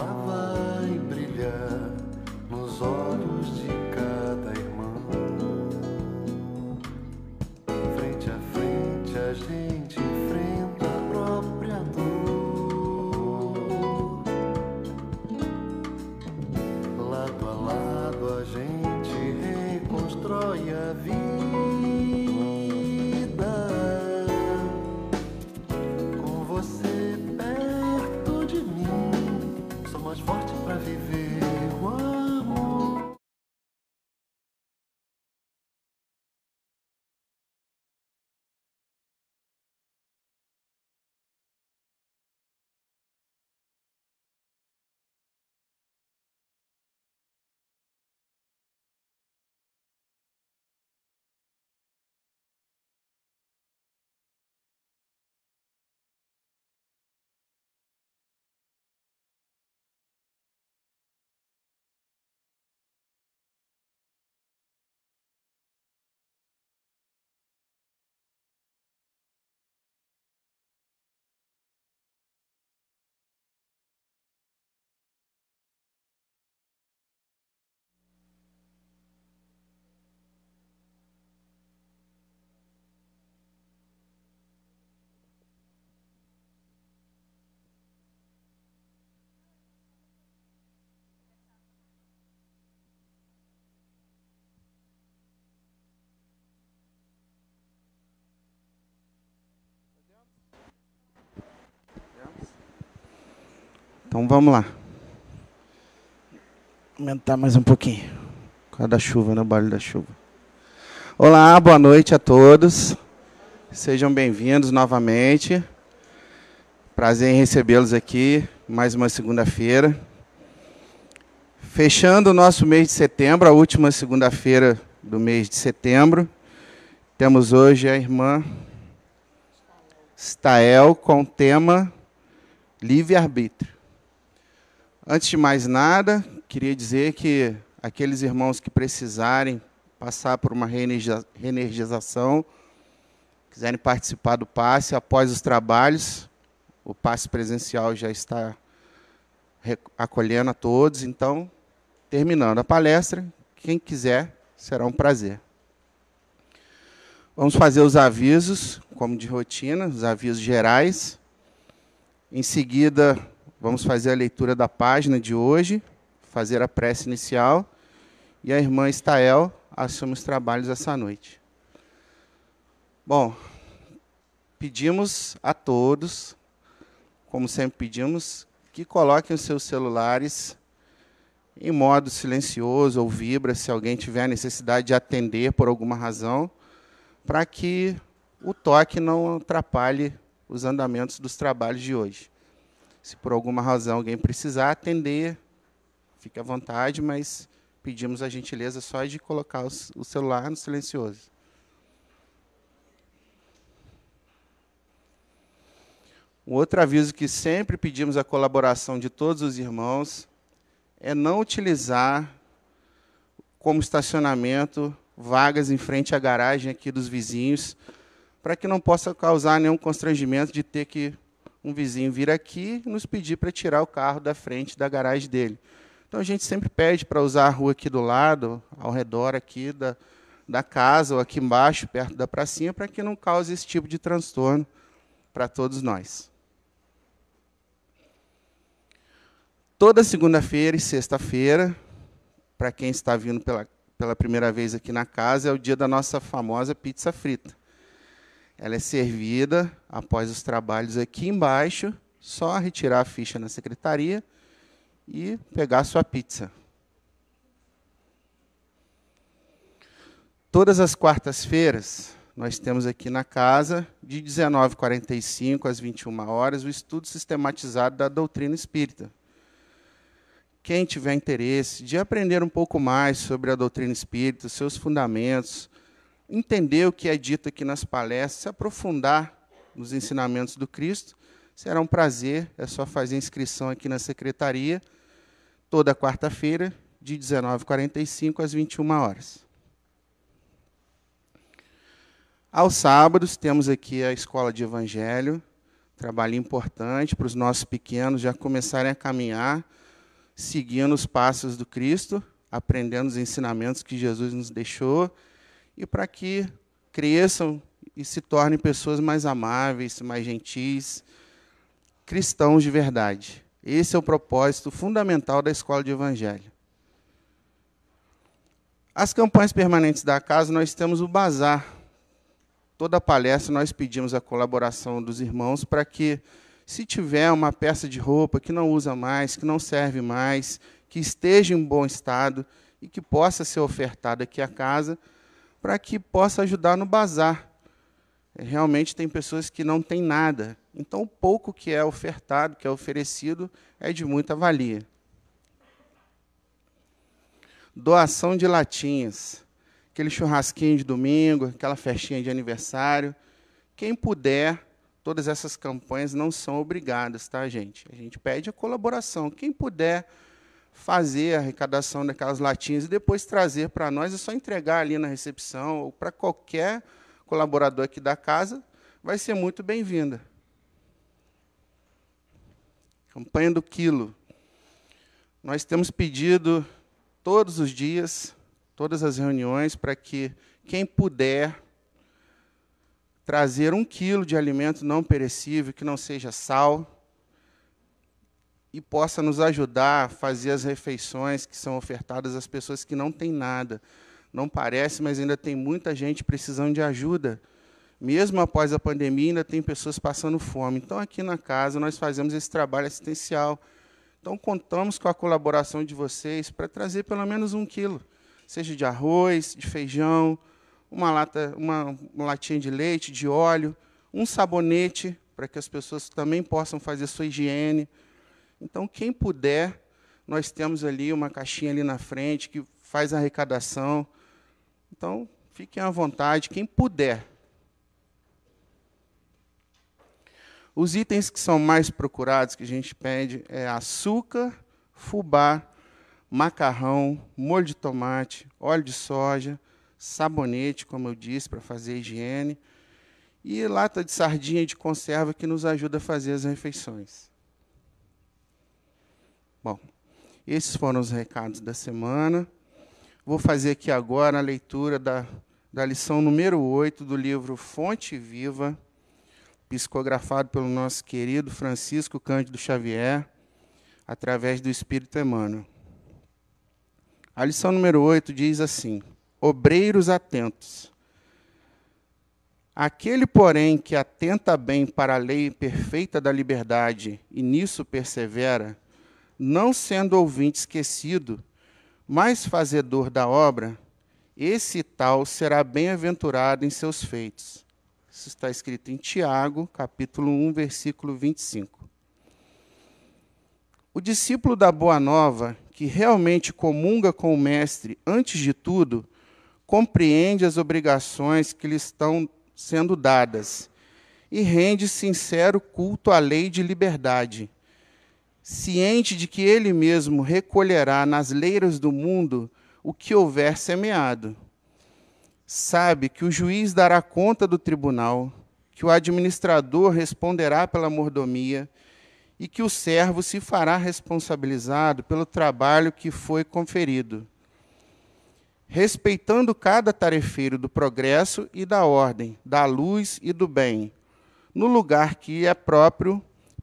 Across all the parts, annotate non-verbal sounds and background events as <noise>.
lover. Então vamos lá. Aumentar mais um pouquinho. Por causa da chuva, no né? barulho da chuva. Olá, boa noite a todos. Sejam bem-vindos novamente. Prazer em recebê-los aqui, mais uma segunda-feira. Fechando o nosso mês de setembro, a última segunda-feira do mês de setembro, temos hoje a irmã Stael com o tema livre-arbítrio. Antes de mais nada, queria dizer que aqueles irmãos que precisarem passar por uma reenergização, quiserem participar do passe após os trabalhos, o passe presencial já está acolhendo a todos. Então, terminando a palestra, quem quiser, será um prazer. Vamos fazer os avisos, como de rotina, os avisos gerais. Em seguida, Vamos fazer a leitura da página de hoje, fazer a prece inicial, e a irmã Estael assume os trabalhos essa noite. Bom, pedimos a todos, como sempre pedimos, que coloquem os seus celulares em modo silencioso ou vibra, se alguém tiver necessidade de atender por alguma razão, para que o toque não atrapalhe os andamentos dos trabalhos de hoje. Se por alguma razão alguém precisar atender, fique à vontade, mas pedimos a gentileza só de colocar o celular no silencioso. Um outro aviso que sempre pedimos a colaboração de todos os irmãos é não utilizar como estacionamento vagas em frente à garagem aqui dos vizinhos, para que não possa causar nenhum constrangimento de ter que um vizinho vir aqui e nos pedir para tirar o carro da frente da garagem dele. Então a gente sempre pede para usar a rua aqui do lado, ao redor aqui da, da casa, ou aqui embaixo, perto da pracinha, para que não cause esse tipo de transtorno para todos nós. Toda segunda-feira e sexta-feira, para quem está vindo pela, pela primeira vez aqui na casa, é o dia da nossa famosa pizza frita. Ela é servida após os trabalhos aqui embaixo, só retirar a ficha na secretaria e pegar a sua pizza. Todas as quartas-feiras, nós temos aqui na casa, de 19h45 às 21 horas, o estudo sistematizado da doutrina espírita. Quem tiver interesse de aprender um pouco mais sobre a doutrina espírita, seus fundamentos, entender o que é dito aqui nas palestras, se aprofundar nos ensinamentos do Cristo, será um prazer. É só fazer inscrição aqui na secretaria, toda quarta-feira, de 19h45 às 21 horas. Aos sábados, temos aqui a Escola de Evangelho, trabalho importante para os nossos pequenos já começarem a caminhar seguindo os passos do Cristo, aprendendo os ensinamentos que Jesus nos deixou, e para que cresçam e se tornem pessoas mais amáveis, mais gentis, cristãos de verdade. Esse é o propósito fundamental da escola de evangelho. As campanhas permanentes da casa, nós temos o bazar. Toda palestra nós pedimos a colaboração dos irmãos para que, se tiver uma peça de roupa que não usa mais, que não serve mais, que esteja em bom estado e que possa ser ofertada aqui à casa, para que possa ajudar no bazar. Realmente tem pessoas que não têm nada, então o pouco que é ofertado, que é oferecido, é de muita valia. Doação de latinhas, aquele churrasquinho de domingo, aquela festinha de aniversário. Quem puder, todas essas campanhas não são obrigadas, tá, gente? A gente pede a colaboração. Quem puder fazer a arrecadação daquelas latinhas e depois trazer para nós, é só entregar ali na recepção ou para qualquer colaborador aqui da casa, vai ser muito bem-vinda. Campanha do quilo. Nós temos pedido todos os dias, todas as reuniões, para que quem puder trazer um quilo de alimento não perecível, que não seja sal, e possa nos ajudar a fazer as refeições que são ofertadas às pessoas que não têm nada. Não parece, mas ainda tem muita gente precisando de ajuda. Mesmo após a pandemia, ainda tem pessoas passando fome. Então, aqui na casa, nós fazemos esse trabalho assistencial. Então, contamos com a colaboração de vocês para trazer pelo menos um quilo, seja de arroz, de feijão, uma, lata, uma, uma latinha de leite, de óleo, um sabonete, para que as pessoas também possam fazer sua higiene então, quem puder, nós temos ali uma caixinha ali na frente que faz a arrecadação. Então, fiquem à vontade, quem puder. Os itens que são mais procurados que a gente pede é açúcar, fubá, macarrão, molho de tomate, óleo de soja, sabonete, como eu disse, para fazer higiene, e lata de sardinha de conserva que nos ajuda a fazer as refeições. Bom, esses foram os recados da semana. Vou fazer aqui agora a leitura da, da lição número 8 do livro Fonte Viva, psicografado pelo nosso querido Francisco Cândido Xavier, através do Espírito Emmanuel. A lição número 8 diz assim: Obreiros atentos. Aquele, porém, que atenta bem para a lei perfeita da liberdade e nisso persevera, não sendo ouvinte esquecido, mas fazedor da obra, esse tal será bem-aventurado em seus feitos. Isso está escrito em Tiago, capítulo 1, versículo 25. O discípulo da Boa Nova, que realmente comunga com o Mestre antes de tudo, compreende as obrigações que lhe estão sendo dadas e rende sincero culto à lei de liberdade ciente de que ele mesmo recolherá nas leiras do mundo o que houver semeado. Sabe que o juiz dará conta do tribunal, que o administrador responderá pela mordomia e que o servo se fará responsabilizado pelo trabalho que foi conferido. Respeitando cada tarefeiro do progresso e da ordem, da luz e do bem, no lugar que é próprio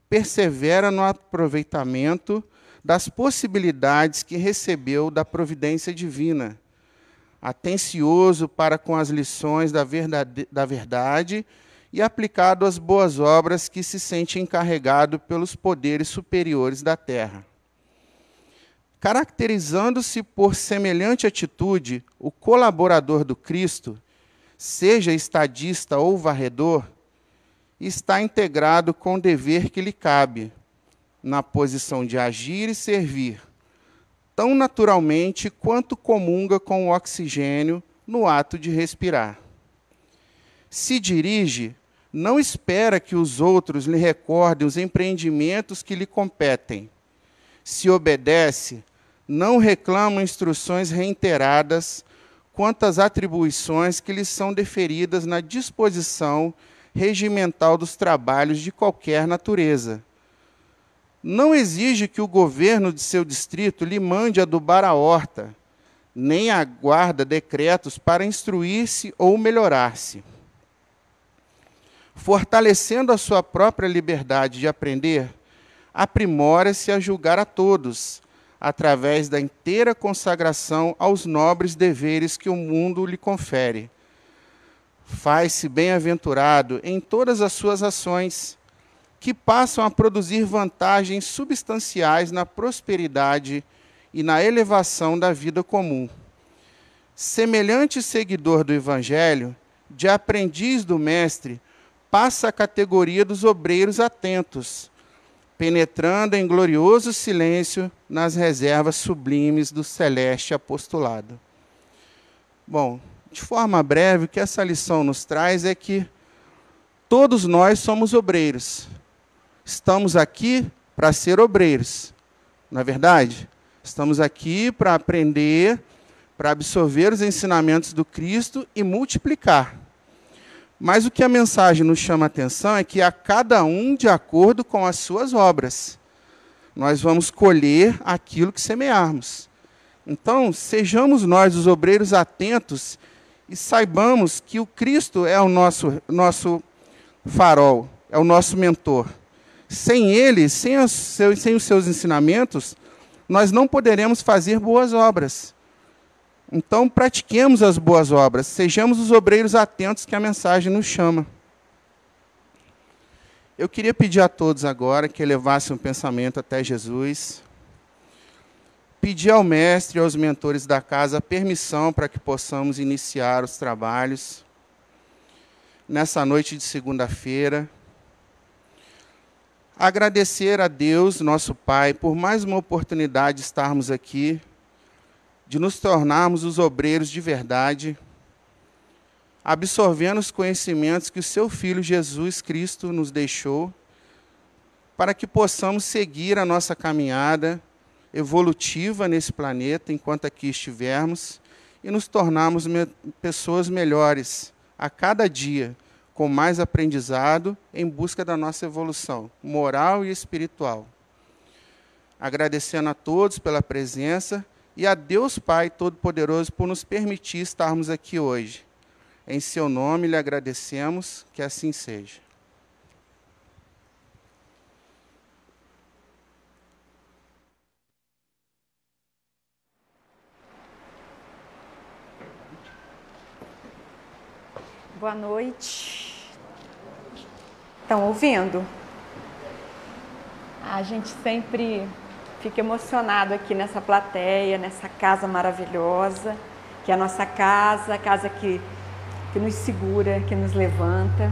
persevera no aproveitamento das possibilidades que recebeu da providência divina, atencioso para com as lições da verdade, da verdade e aplicado às boas obras que se sente encarregado pelos poderes superiores da terra. Caracterizando-se por semelhante atitude, o colaborador do Cristo, seja estadista ou varredor, está integrado com o dever que lhe cabe, na posição de agir e servir, tão naturalmente quanto comunga com o oxigênio no ato de respirar. Se dirige, não espera que os outros lhe recordem os empreendimentos que lhe competem. Se obedece, não reclama instruções reiteradas quanto às atribuições que lhe são deferidas na disposição regimental dos trabalhos de qualquer natureza. não exige que o governo de seu distrito lhe mande adubar a horta, nem aguarda decretos para instruir-se ou melhorar-se. Fortalecendo a sua própria liberdade de aprender, aprimora-se a julgar a todos, através da inteira consagração aos nobres deveres que o mundo lhe confere. Faz-se bem-aventurado em todas as suas ações, que passam a produzir vantagens substanciais na prosperidade e na elevação da vida comum. Semelhante seguidor do Evangelho, de aprendiz do Mestre, passa a categoria dos obreiros atentos, penetrando em glorioso silêncio nas reservas sublimes do celeste apostolado. Bom, de forma breve, o que essa lição nos traz é que todos nós somos obreiros. Estamos aqui para ser obreiros, não é verdade? Estamos aqui para aprender, para absorver os ensinamentos do Cristo e multiplicar. Mas o que a mensagem nos chama a atenção é que a cada um de acordo com as suas obras. Nós vamos colher aquilo que semearmos. Então, sejamos nós os obreiros atentos e saibamos que o Cristo é o nosso, nosso farol, é o nosso mentor. Sem ele, sem os, seus, sem os seus ensinamentos, nós não poderemos fazer boas obras. Então, pratiquemos as boas obras, sejamos os obreiros atentos que a mensagem nos chama. Eu queria pedir a todos agora que elevassem um pensamento até Jesus. Pedir ao mestre e aos mentores da casa permissão para que possamos iniciar os trabalhos nessa noite de segunda-feira. Agradecer a Deus, nosso Pai, por mais uma oportunidade de estarmos aqui de nos tornarmos os obreiros de verdade, absorvendo os conhecimentos que o seu Filho Jesus Cristo nos deixou, para que possamos seguir a nossa caminhada evolutiva nesse planeta enquanto aqui estivermos e nos tornarmos me pessoas melhores a cada dia, com mais aprendizado em busca da nossa evolução moral e espiritual. Agradecendo a todos pela presença e a Deus Pai Todo-Poderoso por nos permitir estarmos aqui hoje. Em seu nome lhe agradecemos, que assim seja. Boa noite. Estão ouvindo? A gente sempre fico emocionado aqui nessa plateia, nessa casa maravilhosa, que é a nossa casa, a casa que, que nos segura, que nos levanta,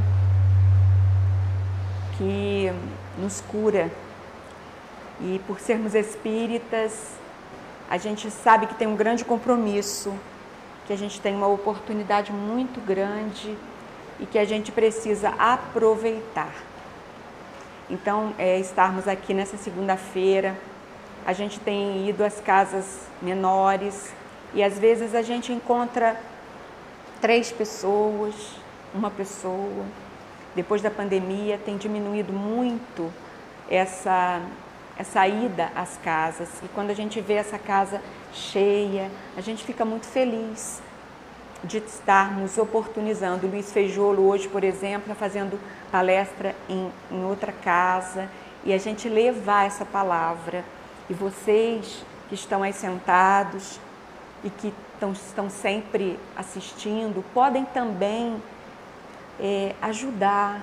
que nos cura. E por sermos espíritas, a gente sabe que tem um grande compromisso, que a gente tem uma oportunidade muito grande e que a gente precisa aproveitar. Então, é, estarmos aqui nessa segunda-feira, a gente tem ido às casas menores e às vezes a gente encontra três pessoas, uma pessoa. Depois da pandemia tem diminuído muito essa essa ida às casas e quando a gente vê essa casa cheia, a gente fica muito feliz de estarmos oportunizando. Luiz Feijolo hoje, por exemplo, está fazendo palestra em, em outra casa. E a gente levar essa palavra. E vocês que estão aí sentados e que estão, estão sempre assistindo, podem também é, ajudar,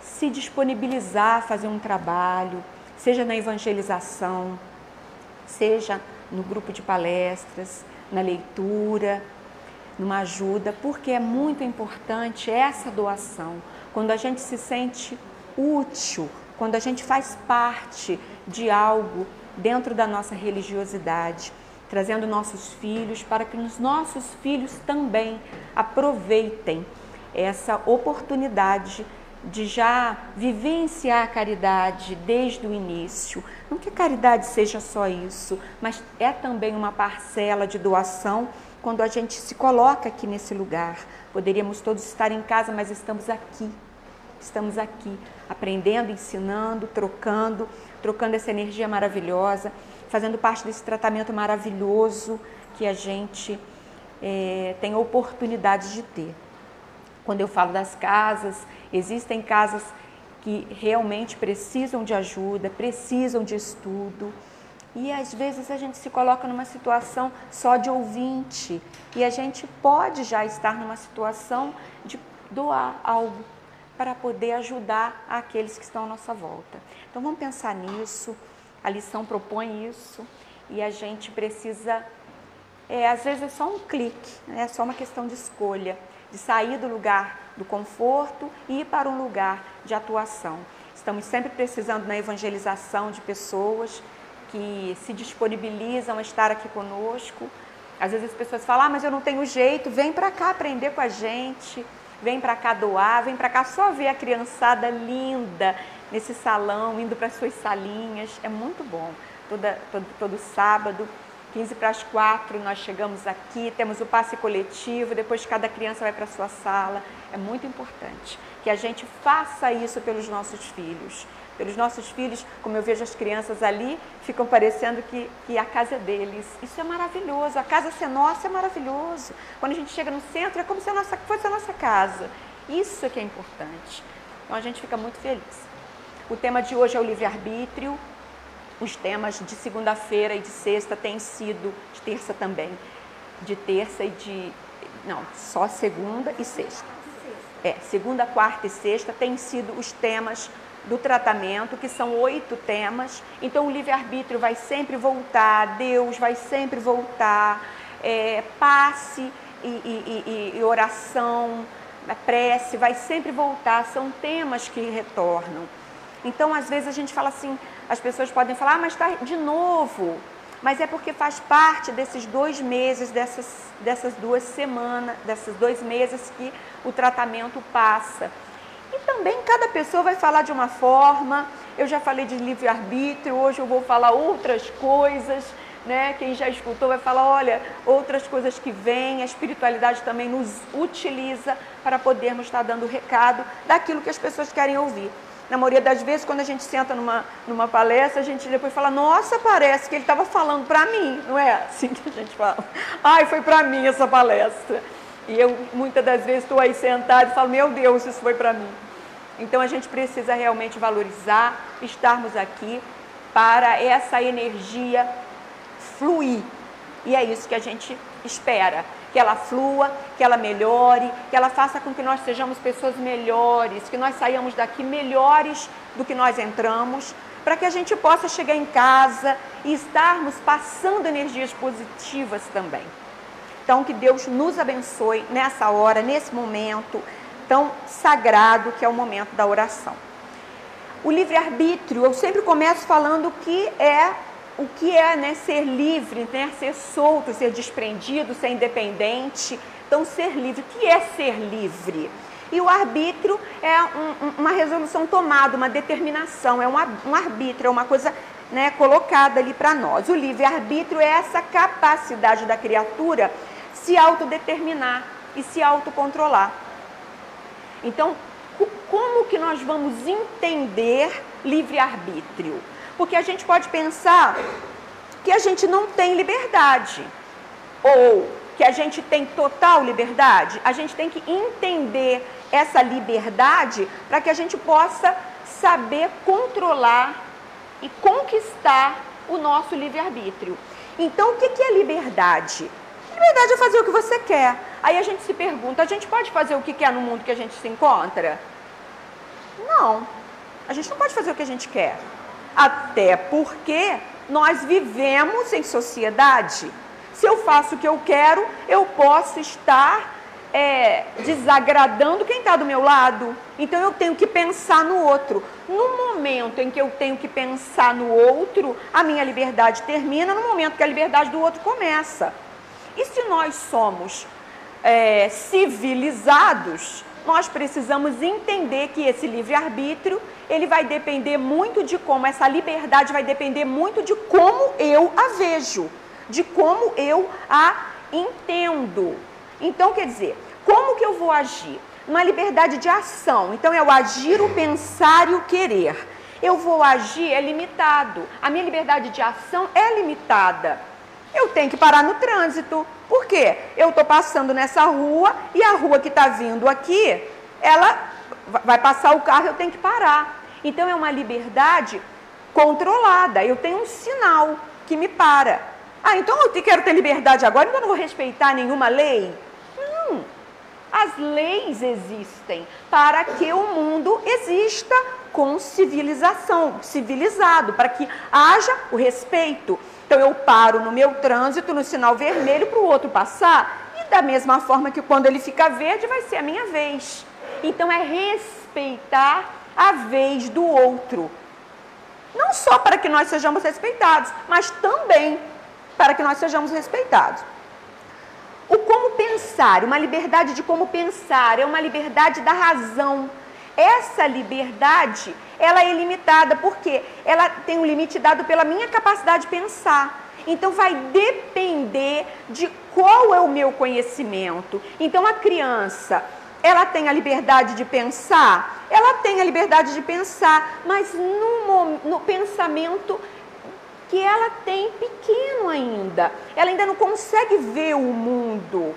se disponibilizar a fazer um trabalho, seja na evangelização, seja no grupo de palestras, na leitura, numa ajuda, porque é muito importante essa doação. Quando a gente se sente útil, quando a gente faz parte de algo dentro da nossa religiosidade, trazendo nossos filhos para que os nossos filhos também aproveitem essa oportunidade de já vivenciar a caridade desde o início. Não que a caridade seja só isso, mas é também uma parcela de doação quando a gente se coloca aqui nesse lugar. Poderíamos todos estar em casa, mas estamos aqui estamos aqui aprendendo, ensinando, trocando, trocando essa energia maravilhosa, fazendo parte desse tratamento maravilhoso que a gente é, tem oportunidade de ter. Quando eu falo das casas, existem casas que realmente precisam de ajuda, precisam de estudo. E às vezes a gente se coloca numa situação só de ouvinte e a gente pode já estar numa situação de doar algo para poder ajudar aqueles que estão à nossa volta. Então vamos pensar nisso. A lição propõe isso e a gente precisa, é, às vezes é só um clique, né? é só uma questão de escolha de sair do lugar do conforto e ir para um lugar de atuação. Estamos sempre precisando na evangelização de pessoas que se disponibilizam a estar aqui conosco. Às vezes as pessoas falam, ah, mas eu não tenho jeito, vem para cá aprender com a gente, vem para cá doar, vem para cá só ver a criançada linda nesse salão, indo para suas salinhas, é muito bom. Toda, todo, todo sábado 15 para as 4 nós chegamos aqui, temos o passe coletivo, depois cada criança vai para a sua sala. É muito importante que a gente faça isso pelos nossos filhos. Pelos nossos filhos, como eu vejo as crianças ali, ficam parecendo que, que a casa é deles. Isso é maravilhoso. A casa ser nossa é maravilhoso. Quando a gente chega no centro, é como se a nossa, fosse a nossa casa. Isso é que é importante. Então a gente fica muito feliz. O tema de hoje é o livre-arbítrio, os temas de segunda-feira e de sexta têm sido, de terça também, de terça e de. Não, só segunda e sexta. É, segunda, quarta e sexta têm sido os temas do tratamento, que são oito temas. Então, o livre-arbítrio vai sempre voltar, Deus vai sempre voltar, é, passe e, e, e, e oração, prece vai sempre voltar, são temas que retornam. Então, às vezes a gente fala assim, as pessoas podem falar, ah, mas está de novo. Mas é porque faz parte desses dois meses, dessas, dessas duas semanas, desses dois meses que o tratamento passa. E também cada pessoa vai falar de uma forma. Eu já falei de livre-arbítrio, hoje eu vou falar outras coisas. Né? Quem já escutou vai falar, olha, outras coisas que vêm, a espiritualidade também nos utiliza para podermos estar dando recado daquilo que as pessoas querem ouvir. Na maioria das vezes, quando a gente senta numa, numa palestra, a gente depois fala, nossa, parece que ele estava falando para mim, não é assim que a gente fala. Ai, foi para mim essa palestra. E eu, muitas das vezes, estou aí sentado e falo, meu Deus, isso foi para mim. Então, a gente precisa realmente valorizar, estarmos aqui para essa energia fluir. E é isso que a gente espera que ela flua, que ela melhore, que ela faça com que nós sejamos pessoas melhores, que nós saiamos daqui melhores do que nós entramos, para que a gente possa chegar em casa e estarmos passando energias positivas também. Então, que Deus nos abençoe nessa hora, nesse momento tão sagrado que é o momento da oração. O livre-arbítrio, eu sempre começo falando que é o que é né, ser livre, né, ser solto, ser desprendido, ser independente. Então, ser livre, o que é ser livre? E o arbítrio é um, uma resolução tomada, uma determinação, é um, um arbítrio, é uma coisa né, colocada ali para nós. O livre-arbítrio é essa capacidade da criatura se autodeterminar e se autocontrolar. Então, como que nós vamos entender livre-arbítrio? Porque a gente pode pensar que a gente não tem liberdade ou que a gente tem total liberdade. A gente tem que entender essa liberdade para que a gente possa saber controlar e conquistar o nosso livre-arbítrio. Então, o que é liberdade? Liberdade é fazer o que você quer. Aí a gente se pergunta: a gente pode fazer o que quer no mundo que a gente se encontra? Não. A gente não pode fazer o que a gente quer. Até porque nós vivemos em sociedade. Se eu faço o que eu quero, eu posso estar é, desagradando quem está do meu lado. Então eu tenho que pensar no outro. No momento em que eu tenho que pensar no outro, a minha liberdade termina, no momento que a liberdade do outro começa. E se nós somos é, civilizados, nós precisamos entender que esse livre-arbítrio ele vai depender muito de como, essa liberdade vai depender muito de como eu a vejo, de como eu a entendo. Então, quer dizer, como que eu vou agir? uma liberdade de ação. Então é o agir, o pensar e o querer. Eu vou agir é limitado. A minha liberdade de ação é limitada. Eu tenho que parar no trânsito. Por quê? Eu estou passando nessa rua e a rua que está vindo aqui, ela vai passar o carro, eu tenho que parar. Então é uma liberdade controlada. Eu tenho um sinal que me para. Ah, então eu quero ter liberdade agora, então eu não vou respeitar nenhuma lei? Não. As leis existem para que o mundo exista com civilização, civilizado, para que haja o respeito. Então eu paro no meu trânsito, no sinal vermelho, para o outro passar, e da mesma forma que quando ele fica verde, vai ser a minha vez. Então é respeitar a vez do outro. Não só para que nós sejamos respeitados, mas também para que nós sejamos respeitados. O como pensar, uma liberdade de como pensar, é uma liberdade da razão. Essa liberdade, ela é ilimitada, porque ela tem um limite dado pela minha capacidade de pensar. Então vai depender de qual é o meu conhecimento. Então a criança, ela tem a liberdade de pensar? Ela tem a liberdade de pensar, mas no, no pensamento que ela tem pequeno ainda. Ela ainda não consegue ver o mundo.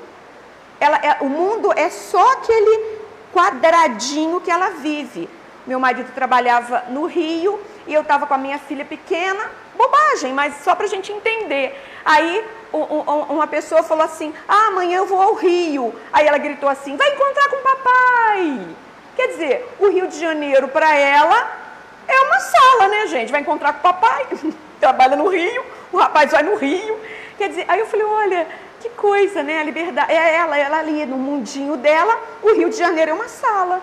Ela, é, o mundo é só aquele quadradinho que ela vive. Meu marido trabalhava no Rio e eu estava com a minha filha pequena. Bobagem, mas só para a gente entender. Aí uma pessoa falou assim: Ah, amanhã eu vou ao Rio. Aí ela gritou assim: Vai encontrar com o papai. Quer dizer, o Rio de Janeiro para ela é uma sala, né, gente? Vai encontrar com o papai. <laughs> trabalha no Rio, o rapaz vai no Rio. Quer dizer, aí eu falei, olha, que coisa, né? A liberdade. É ela, ela ali no mundinho dela, o Rio de Janeiro é uma sala.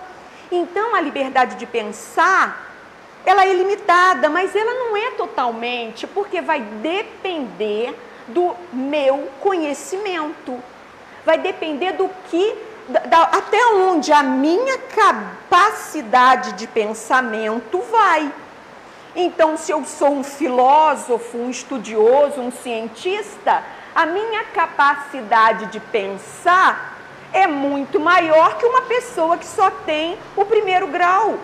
Então a liberdade de pensar, ela é limitada, mas ela não é totalmente, porque vai depender do meu conhecimento. Vai depender do que, da, até onde a minha capacidade de pensamento vai. Então, se eu sou um filósofo, um estudioso, um cientista, a minha capacidade de pensar é muito maior que uma pessoa que só tem o primeiro grau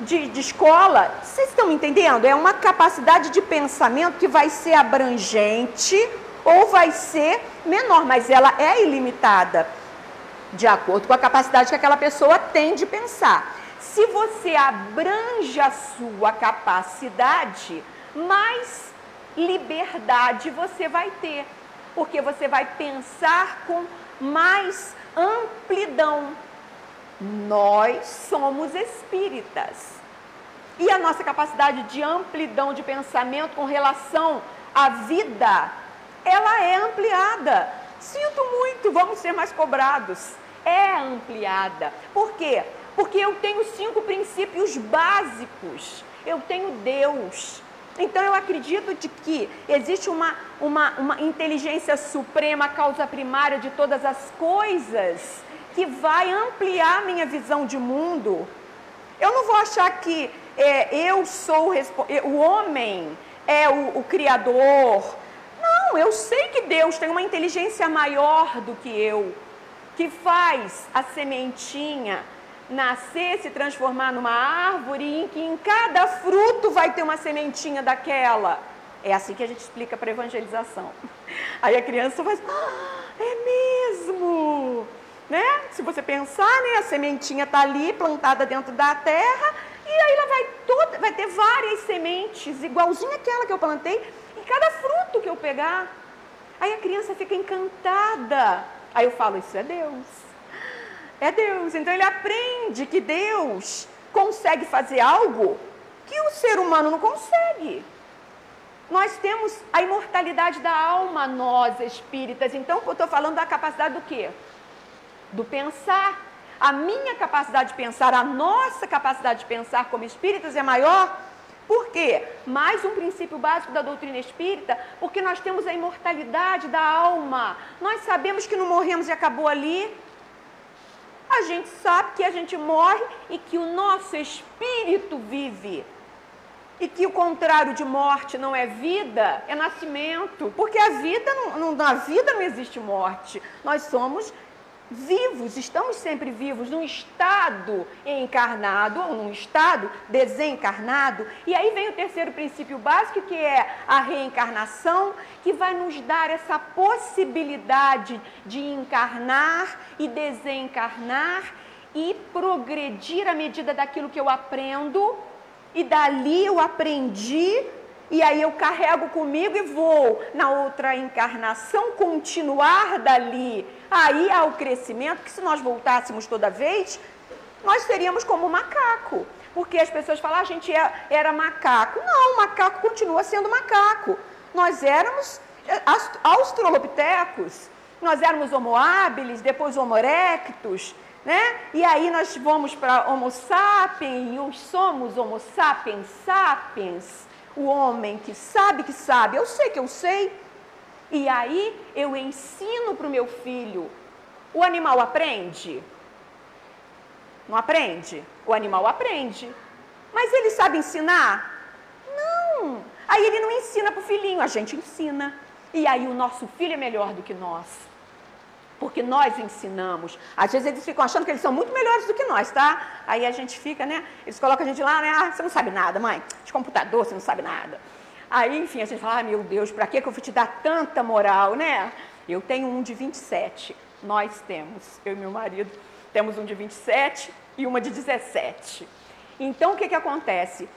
de, de escola. Vocês estão entendendo? É uma capacidade de pensamento que vai ser abrangente ou vai ser menor, mas ela é ilimitada, de acordo com a capacidade que aquela pessoa tem de pensar. Se você abrange a sua capacidade, mais liberdade você vai ter, porque você vai pensar com mais amplidão. Nós somos espíritas. E a nossa capacidade de amplidão de pensamento com relação à vida, ela é ampliada. Sinto muito, vamos ser mais cobrados. É ampliada. Por quê? Porque eu tenho cinco princípios básicos. Eu tenho Deus. Então eu acredito de que existe uma, uma, uma inteligência suprema, causa primária de todas as coisas, que vai ampliar minha visão de mundo. Eu não vou achar que é, eu sou o, homem é o, o criador. Não, eu sei que Deus tem uma inteligência maior do que eu, que faz a sementinha nascer, se transformar numa árvore em que em cada fruto vai ter uma sementinha daquela. É assim que a gente explica para evangelização. <laughs> Aí a criança vai, ah, é mesmo, né? Se você pensar, né, a sementinha está ali plantada dentro da terra e aí ela vai toda, vai ter várias sementes igualzinha aquela que eu plantei em cada fruto que eu pegar. Aí a criança fica encantada. Aí eu falo, isso é Deus é Deus. Então ele aprende que Deus consegue fazer algo que o ser humano não consegue. Nós temos a imortalidade da alma, nós espíritas. Então, eu estou falando da capacidade do quê? Do pensar. A minha capacidade de pensar, a nossa capacidade de pensar como espíritas é maior. Por quê? Mais um princípio básico da doutrina espírita, porque nós temos a imortalidade da alma. Nós sabemos que não morremos e acabou ali a gente sabe que a gente morre e que o nosso espírito vive. E que o contrário de morte não é vida, é nascimento. Porque a vida não, não, na vida não existe morte. Nós somos vivos, estamos sempre vivos, num estado encarnado ou num estado desencarnado. E aí vem o terceiro princípio básico, que é a reencarnação, que vai nos dar essa possibilidade de encarnar e desencarnar e progredir à medida daquilo que eu aprendo, e dali eu aprendi e aí eu carrego comigo e vou na outra encarnação continuar dali. Aí há o crescimento, que se nós voltássemos toda vez, nós seríamos como macaco. Porque as pessoas falam, ah, a gente é, era macaco. Não, macaco continua sendo macaco. Nós éramos eh, australopitecos, nós éramos homo habilis, depois homo erectus, né? E aí nós vamos para homo sapiens, somos homo sapiens sapiens o homem que sabe que sabe, eu sei que eu sei, e aí eu ensino para o meu filho. O animal aprende? Não aprende? O animal aprende. Mas ele sabe ensinar? Não. Aí ele não ensina para o filhinho, a gente ensina. E aí o nosso filho é melhor do que nós porque nós ensinamos. Às vezes eles ficam achando que eles são muito melhores do que nós, tá? Aí a gente fica, né? Eles colocam a gente lá, né? Ah, você não sabe nada, mãe. De computador, você não sabe nada. Aí, enfim, a gente fala, ah, meu Deus, para que eu vou te dar tanta moral, né? Eu tenho um de 27. Nós temos, eu e meu marido, temos um de 27 e uma de 17. Então, o que, que acontece?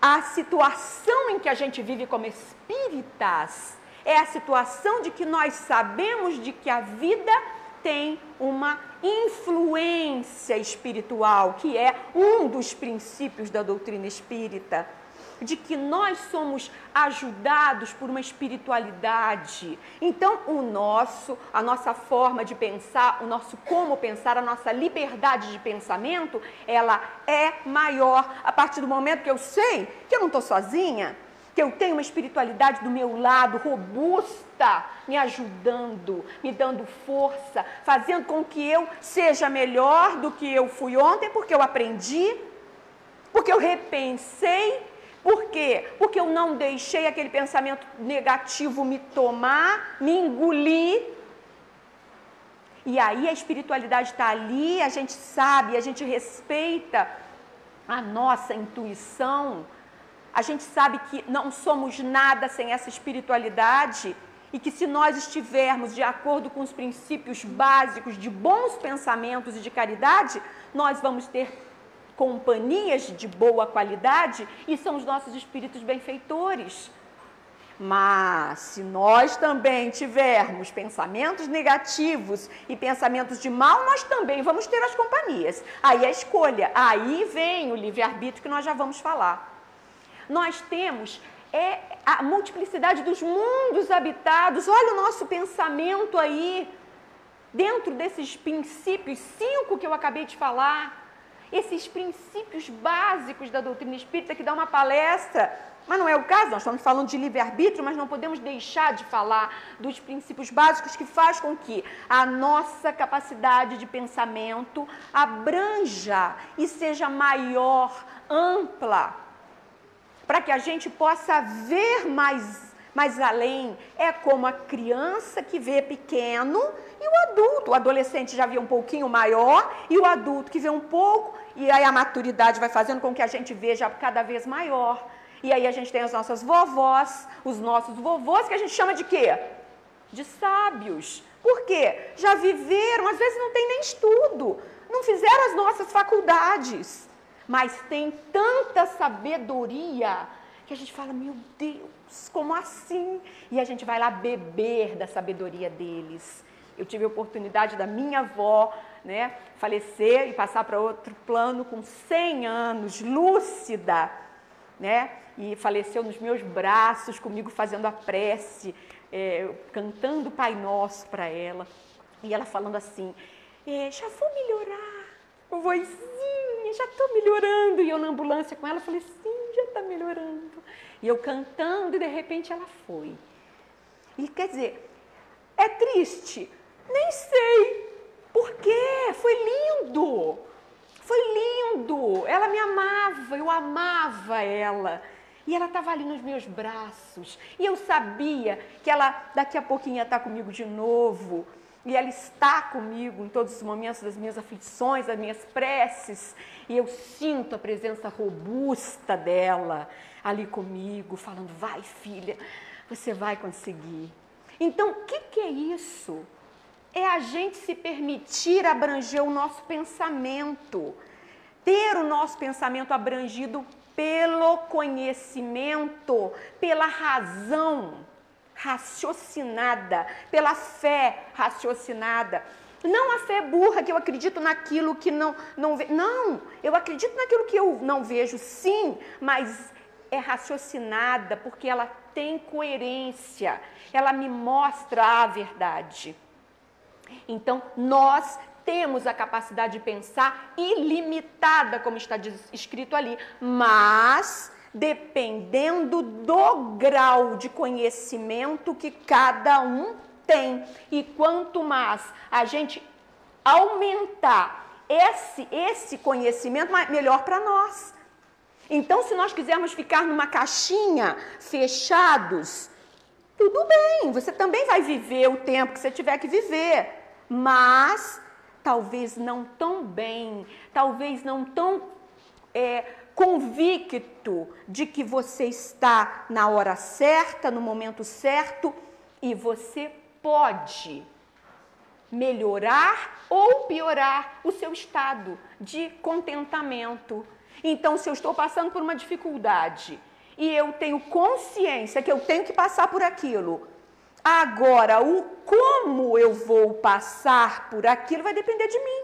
A situação em que a gente vive como espíritas é a situação de que nós sabemos de que a vida tem uma influência espiritual, que é um dos princípios da doutrina espírita, de que nós somos ajudados por uma espiritualidade. Então, o nosso, a nossa forma de pensar, o nosso como pensar, a nossa liberdade de pensamento, ela é maior a partir do momento que eu sei que eu não estou sozinha, que eu tenho uma espiritualidade do meu lado, robusta, me ajudando, me dando força, fazendo com que eu seja melhor do que eu fui ontem, porque eu aprendi, porque eu repensei. Por quê? Porque eu não deixei aquele pensamento negativo me tomar, me engolir. E aí a espiritualidade está ali, a gente sabe, a gente respeita a nossa intuição a gente sabe que não somos nada sem essa espiritualidade e que se nós estivermos de acordo com os princípios básicos de bons pensamentos e de caridade, nós vamos ter companhias de boa qualidade e são os nossos espíritos benfeitores. Mas se nós também tivermos pensamentos negativos e pensamentos de mal, nós também vamos ter as companhias. Aí a escolha, aí vem o livre-arbítrio que nós já vamos falar nós temos é a multiplicidade dos mundos habitados. Olha o nosso pensamento aí, dentro desses princípios cinco que eu acabei de falar. Esses princípios básicos da doutrina espírita que dá uma palestra, mas não é o caso, nós estamos falando de livre-arbítrio, mas não podemos deixar de falar dos princípios básicos que faz com que a nossa capacidade de pensamento abranja e seja maior, ampla para que a gente possa ver mais, mais além. É como a criança que vê pequeno e o adulto. O adolescente já vê um pouquinho maior e o adulto que vê um pouco, e aí a maturidade vai fazendo com que a gente veja cada vez maior. E aí a gente tem as nossas vovós, os nossos vovôs, que a gente chama de quê? De sábios. Por quê? Já viveram, às vezes não tem nem estudo, não fizeram as nossas faculdades mas tem tanta sabedoria que a gente fala, meu Deus, como assim? E a gente vai lá beber da sabedoria deles. Eu tive a oportunidade da minha avó né, falecer e passar para outro plano com 100 anos, lúcida, né? E faleceu nos meus braços, comigo fazendo a prece, é, cantando Pai Nosso para ela. E ela falando assim: é, já vou melhorar, vozinha já estou melhorando. E eu na ambulância com ela falei, sim, já está melhorando. E eu cantando e de repente ela foi. E quer dizer, é triste? Nem sei. Por quê? Foi lindo. Foi lindo. Ela me amava, eu amava ela. E ela estava ali nos meus braços. E eu sabia que ela daqui a pouquinho ia estar comigo de novo. E ela está comigo em todos os momentos das minhas aflições, das minhas preces. E eu sinto a presença robusta dela ali comigo, falando: vai, filha, você vai conseguir. Então, o que, que é isso? É a gente se permitir abranger o nosso pensamento, ter o nosso pensamento abrangido pelo conhecimento, pela razão raciocinada, pela fé raciocinada. Não a fé burra que eu acredito naquilo que não não ve... não, eu acredito naquilo que eu não vejo, sim, mas é raciocinada porque ela tem coerência, ela me mostra a verdade. Então, nós temos a capacidade de pensar ilimitada, como está escrito ali, mas dependendo do grau de conhecimento que cada um tem. E quanto mais a gente aumentar esse, esse conhecimento, melhor para nós. Então, se nós quisermos ficar numa caixinha, fechados, tudo bem, você também vai viver o tempo que você tiver que viver, mas talvez não tão bem, talvez não tão é, convicto de que você está na hora certa, no momento certo e você pode melhorar ou piorar o seu estado de contentamento. Então, se eu estou passando por uma dificuldade e eu tenho consciência que eu tenho que passar por aquilo, agora o como eu vou passar por aquilo vai depender de mim.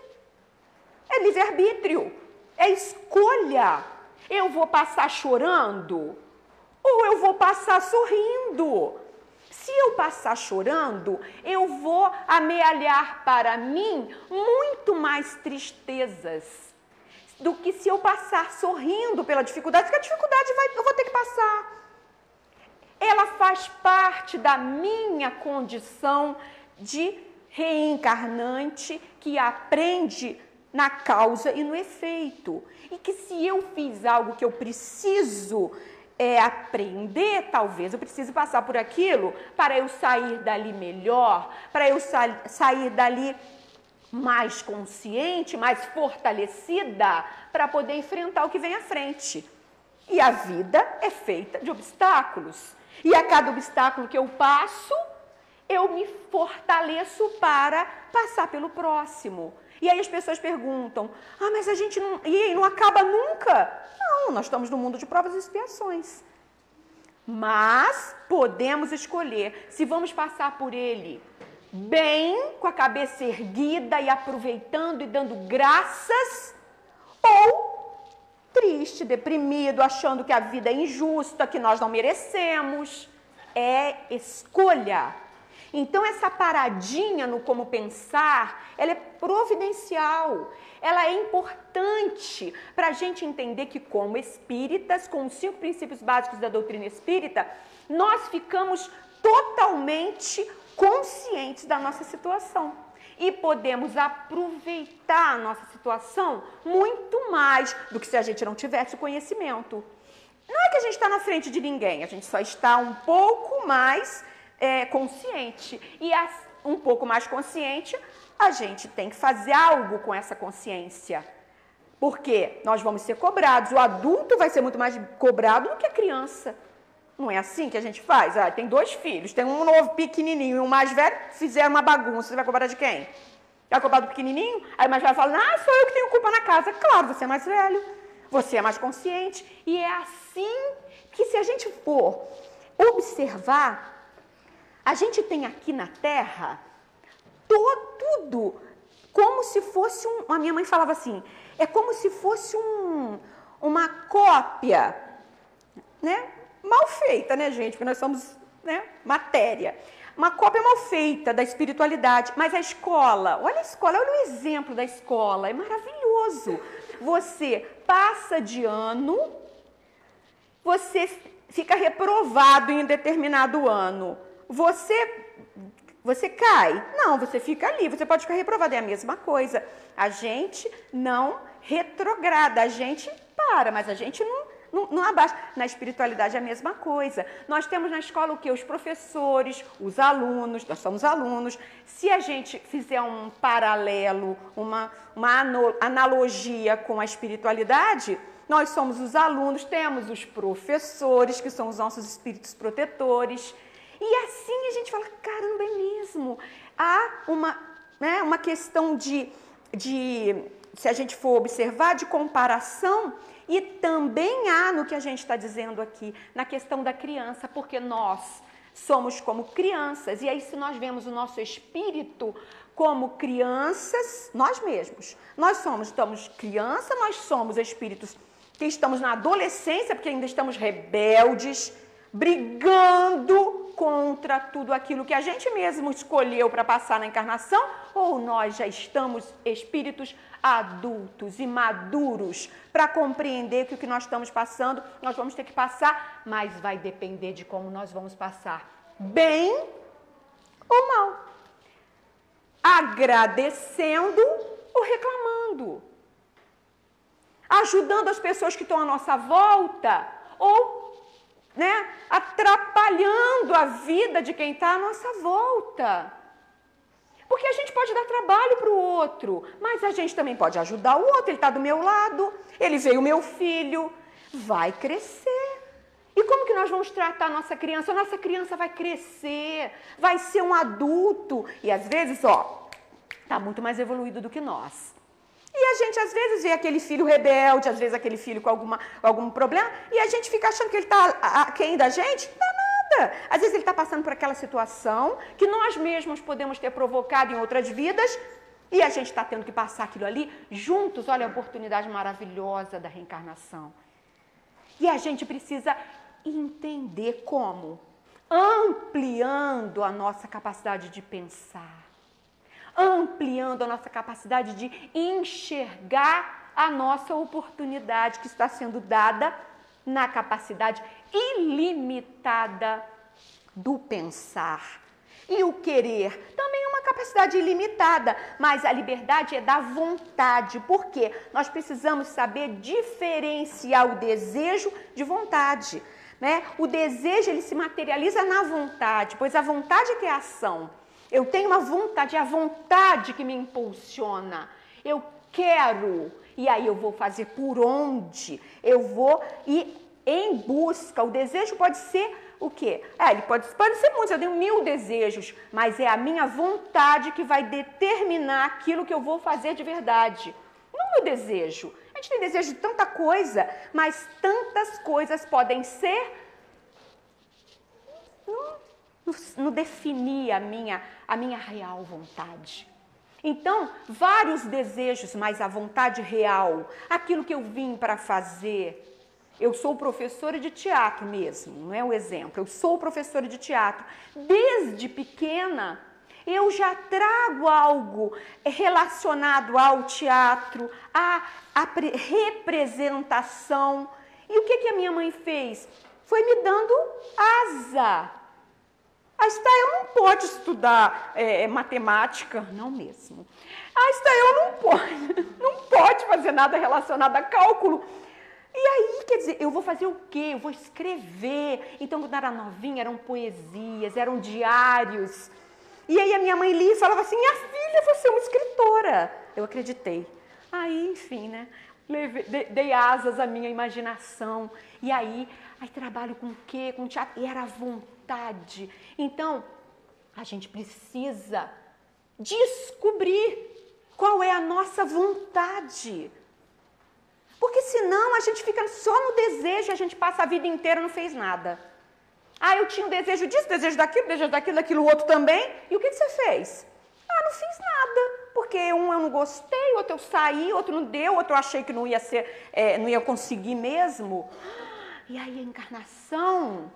É livre-arbítrio, é escolha. Eu vou passar chorando ou eu vou passar sorrindo. Se eu passar chorando, eu vou amealhar para mim muito mais tristezas do que se eu passar sorrindo pela dificuldade, porque a dificuldade vai, eu vou ter que passar. Ela faz parte da minha condição de reencarnante que aprende na causa e no efeito. E que se eu fiz algo que eu preciso é, aprender, talvez eu precise passar por aquilo para eu sair dali melhor, para eu sa sair dali mais consciente, mais fortalecida para poder enfrentar o que vem à frente. E a vida é feita de obstáculos. E a cada obstáculo que eu passo, eu me fortaleço para passar pelo próximo. E aí as pessoas perguntam: ah, mas a gente não. E aí, não acaba nunca? Não, nós estamos no mundo de provas e expiações. Mas podemos escolher se vamos passar por ele bem, com a cabeça erguida e aproveitando e dando graças, ou triste, deprimido, achando que a vida é injusta, que nós não merecemos. É escolha. Então essa paradinha no como pensar, ela é providencial, ela é importante para a gente entender que como espíritas, com os cinco princípios básicos da doutrina espírita, nós ficamos totalmente conscientes da nossa situação e podemos aproveitar a nossa situação muito mais do que se a gente não tivesse o conhecimento. Não é que a gente está na frente de ninguém, a gente só está um pouco mais é, consciente. E um pouco mais consciente, a gente tem que fazer algo com essa consciência. Porque nós vamos ser cobrados, o adulto vai ser muito mais cobrado do que a criança. Não é assim que a gente faz? Ah, tem dois filhos, tem um novo pequenininho e um mais velho, fizeram uma bagunça. Você vai cobrar de quem? Vai cobrar do pequenininho? Aí o mais velho fala, ah, sou eu que tenho culpa na casa. Claro, você é mais velho, você é mais consciente. E é assim que se a gente for observar, a gente tem aqui na Terra todo, tudo como se fosse um... A minha mãe falava assim, é como se fosse um, uma cópia, né? mal feita, né, gente? Porque nós somos né, matéria. Uma cópia mal feita da espiritualidade. Mas a escola, olha a escola, olha o exemplo da escola, é maravilhoso. Você passa de ano, você fica reprovado em determinado ano. Você você cai? Não, você fica ali, você pode ficar reprovado, é a mesma coisa. A gente não retrograda, a gente para, mas a gente não não, não abaixa. Na espiritualidade é a mesma coisa. Nós temos na escola o que? Os professores, os alunos, nós somos alunos. Se a gente fizer um paralelo, uma, uma analogia com a espiritualidade, nós somos os alunos, temos os professores, que são os nossos espíritos protetores. E assim a gente fala, caramba, é mesmo. Há uma, né, uma questão de, de, se a gente for observar, de comparação e também há no que a gente está dizendo aqui, na questão da criança, porque nós somos como crianças, e aí se nós vemos o nosso espírito como crianças, nós mesmos, nós somos, estamos criança, nós somos espíritos que estamos na adolescência, porque ainda estamos rebeldes, brigando contra tudo aquilo que a gente mesmo escolheu para passar na encarnação, ou nós já estamos espíritos adultos e maduros para compreender que o que nós estamos passando, nós vamos ter que passar, mas vai depender de como nós vamos passar, bem ou mal. Agradecendo ou reclamando. Ajudando as pessoas que estão à nossa volta ou né, atrapalhando a vida de quem está à nossa volta. Porque a gente pode dar trabalho para o outro, mas a gente também pode ajudar o outro. Ele está do meu lado, ele veio meu filho, vai crescer. E como que nós vamos tratar a nossa criança? A nossa criança vai crescer, vai ser um adulto. E às vezes, ó, está muito mais evoluído do que nós. E a gente às vezes vê aquele filho rebelde, às vezes aquele filho com alguma, algum problema, e a gente fica achando que ele está aquém da gente. Não, nada. Às vezes ele está passando por aquela situação que nós mesmos podemos ter provocado em outras vidas e a gente está tendo que passar aquilo ali juntos. Olha a oportunidade maravilhosa da reencarnação. E a gente precisa entender como? Ampliando a nossa capacidade de pensar, ampliando a nossa capacidade de enxergar a nossa oportunidade que está sendo dada na capacidade ilimitada do pensar. E o querer também é uma capacidade ilimitada, mas a liberdade é da vontade. Por quê? Nós precisamos saber diferenciar o desejo de vontade. Né? O desejo ele se materializa na vontade, pois a vontade é que é a ação. Eu tenho uma vontade, é a vontade que me impulsiona. Eu quero, e aí eu vou fazer por onde? Eu vou e em busca. O desejo pode ser o quê? É, ele pode, pode ser muito, eu tenho mil desejos, mas é a minha vontade que vai determinar aquilo que eu vou fazer de verdade. Não meu desejo. A gente tem desejo de tanta coisa, mas tantas coisas podem ser. Não, não definir a minha, a minha real vontade. Então, vários desejos, mas a vontade real, aquilo que eu vim para fazer, eu sou professora de teatro mesmo, não é o exemplo. Eu sou professora de teatro. Desde pequena, eu já trago algo relacionado ao teatro, à, à representação. E o que, que a minha mãe fez? Foi me dando asa. A Estael não pode estudar é, matemática, não mesmo. A Estael não pode, <laughs> não pode fazer nada relacionado a cálculo e aí, quer dizer, eu vou fazer o quê? Eu vou escrever. Então, quando era novinha, eram poesias, eram diários. E aí a minha mãe lia e falava assim, minha filha, você é uma escritora. Eu acreditei. Aí, enfim, né? Dei asas à minha imaginação. E aí, aí trabalho com o quê? Com teatro. E era vontade. Então, a gente precisa descobrir qual é a nossa vontade. Porque senão a gente fica só no desejo, a gente passa a vida inteira não fez nada. Ah, eu tinha o desejo disso, desejo daquilo, desejo daquilo, daquilo outro também. E o que, que você fez? Ah, não fiz nada. Porque um eu não gostei, outro eu saí, outro não deu, outro eu achei que não ia ser, é, não ia conseguir mesmo. E aí a encarnação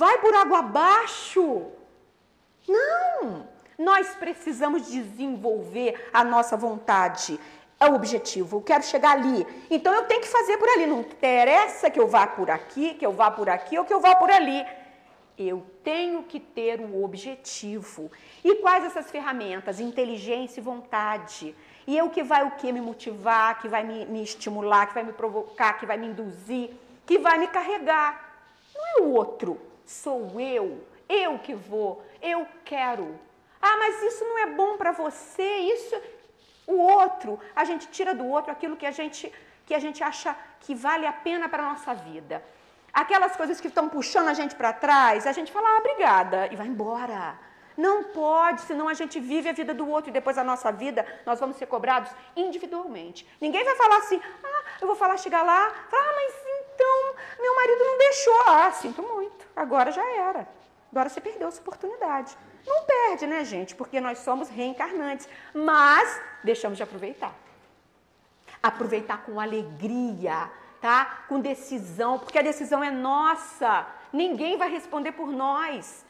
vai por água abaixo. Não! Nós precisamos desenvolver a nossa vontade é o objetivo, eu quero chegar ali. Então eu tenho que fazer por ali. Não interessa que eu vá por aqui, que eu vá por aqui ou que eu vá por ali. Eu tenho que ter o objetivo. E quais essas ferramentas? Inteligência e vontade. E é o que vai o que me motivar, que vai me, me estimular, que vai me provocar, que vai me induzir. que vai me carregar. Não é o outro, sou eu. Eu que vou, eu quero. Ah, mas isso não é bom para você, isso o outro, a gente tira do outro aquilo que a gente que a gente acha que vale a pena para nossa vida. Aquelas coisas que estão puxando a gente para trás, a gente fala, ah, obrigada, e vai embora. Não pode, senão a gente vive a vida do outro e depois a nossa vida nós vamos ser cobrados individualmente. Ninguém vai falar assim, ah, eu vou falar, chegar lá, falar, ah, mas então meu marido não deixou. Ah, sinto muito, agora já era. Agora você perdeu essa oportunidade. Não perde, né, gente? Porque nós somos reencarnantes, mas deixamos de aproveitar aproveitar com alegria, tá? Com decisão, porque a decisão é nossa. Ninguém vai responder por nós.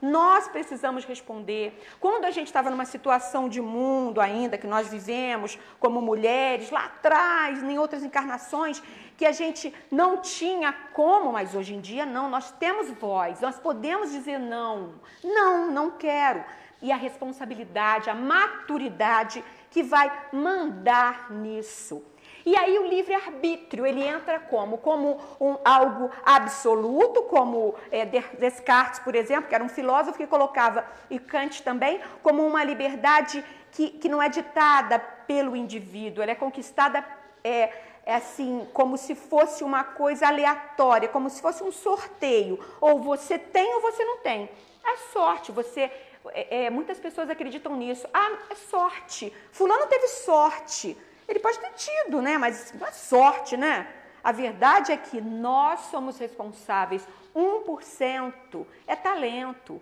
Nós precisamos responder. Quando a gente estava numa situação de mundo ainda, que nós vivemos como mulheres, lá atrás, em outras encarnações, que a gente não tinha como, mas hoje em dia não, nós temos voz, nós podemos dizer não. Não, não quero. E a responsabilidade, a maturidade que vai mandar nisso. E aí o livre-arbítrio, ele entra como? Como um, algo absoluto, como é, Descartes, por exemplo, que era um filósofo que colocava, e Kant também, como uma liberdade que, que não é ditada pelo indivíduo, ela é conquistada é, é assim, como se fosse uma coisa aleatória, como se fosse um sorteio. Ou você tem ou você não tem. É sorte, você é, é, muitas pessoas acreditam nisso. Ah, é sorte. Fulano teve sorte. Ele pode ter tido, né? Mas não é sorte, né? A verdade é que nós somos responsáveis. 1% é talento.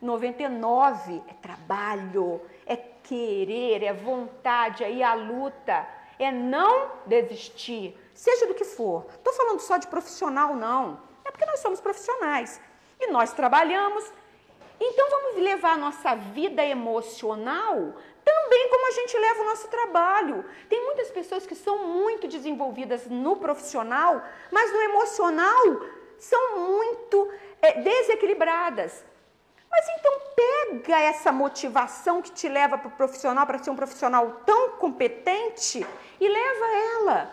99 é trabalho, é querer, é vontade, é ir à luta, é não desistir, seja do que for. Estou falando só de profissional, não. É porque nós somos profissionais e nós trabalhamos então vamos levar a nossa vida emocional também como a gente leva o nosso trabalho. Tem muitas pessoas que são muito desenvolvidas no profissional, mas no emocional são muito é, desequilibradas. Mas então pega essa motivação que te leva para o profissional, para ser um profissional tão competente, e leva ela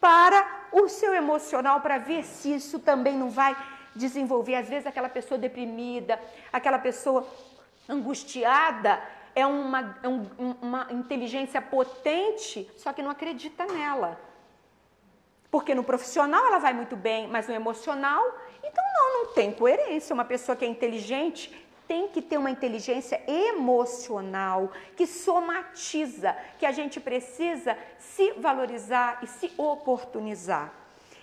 para o seu emocional para ver se isso também não vai desenvolver. Às vezes, aquela pessoa deprimida, aquela pessoa angustiada, é uma, é um, uma inteligência potente, só que não acredita nela. Porque no profissional ela vai muito bem, mas no emocional, então não, não tem coerência. Uma pessoa que é inteligente tem que ter uma inteligência emocional que somatiza, que a gente precisa se valorizar e se oportunizar.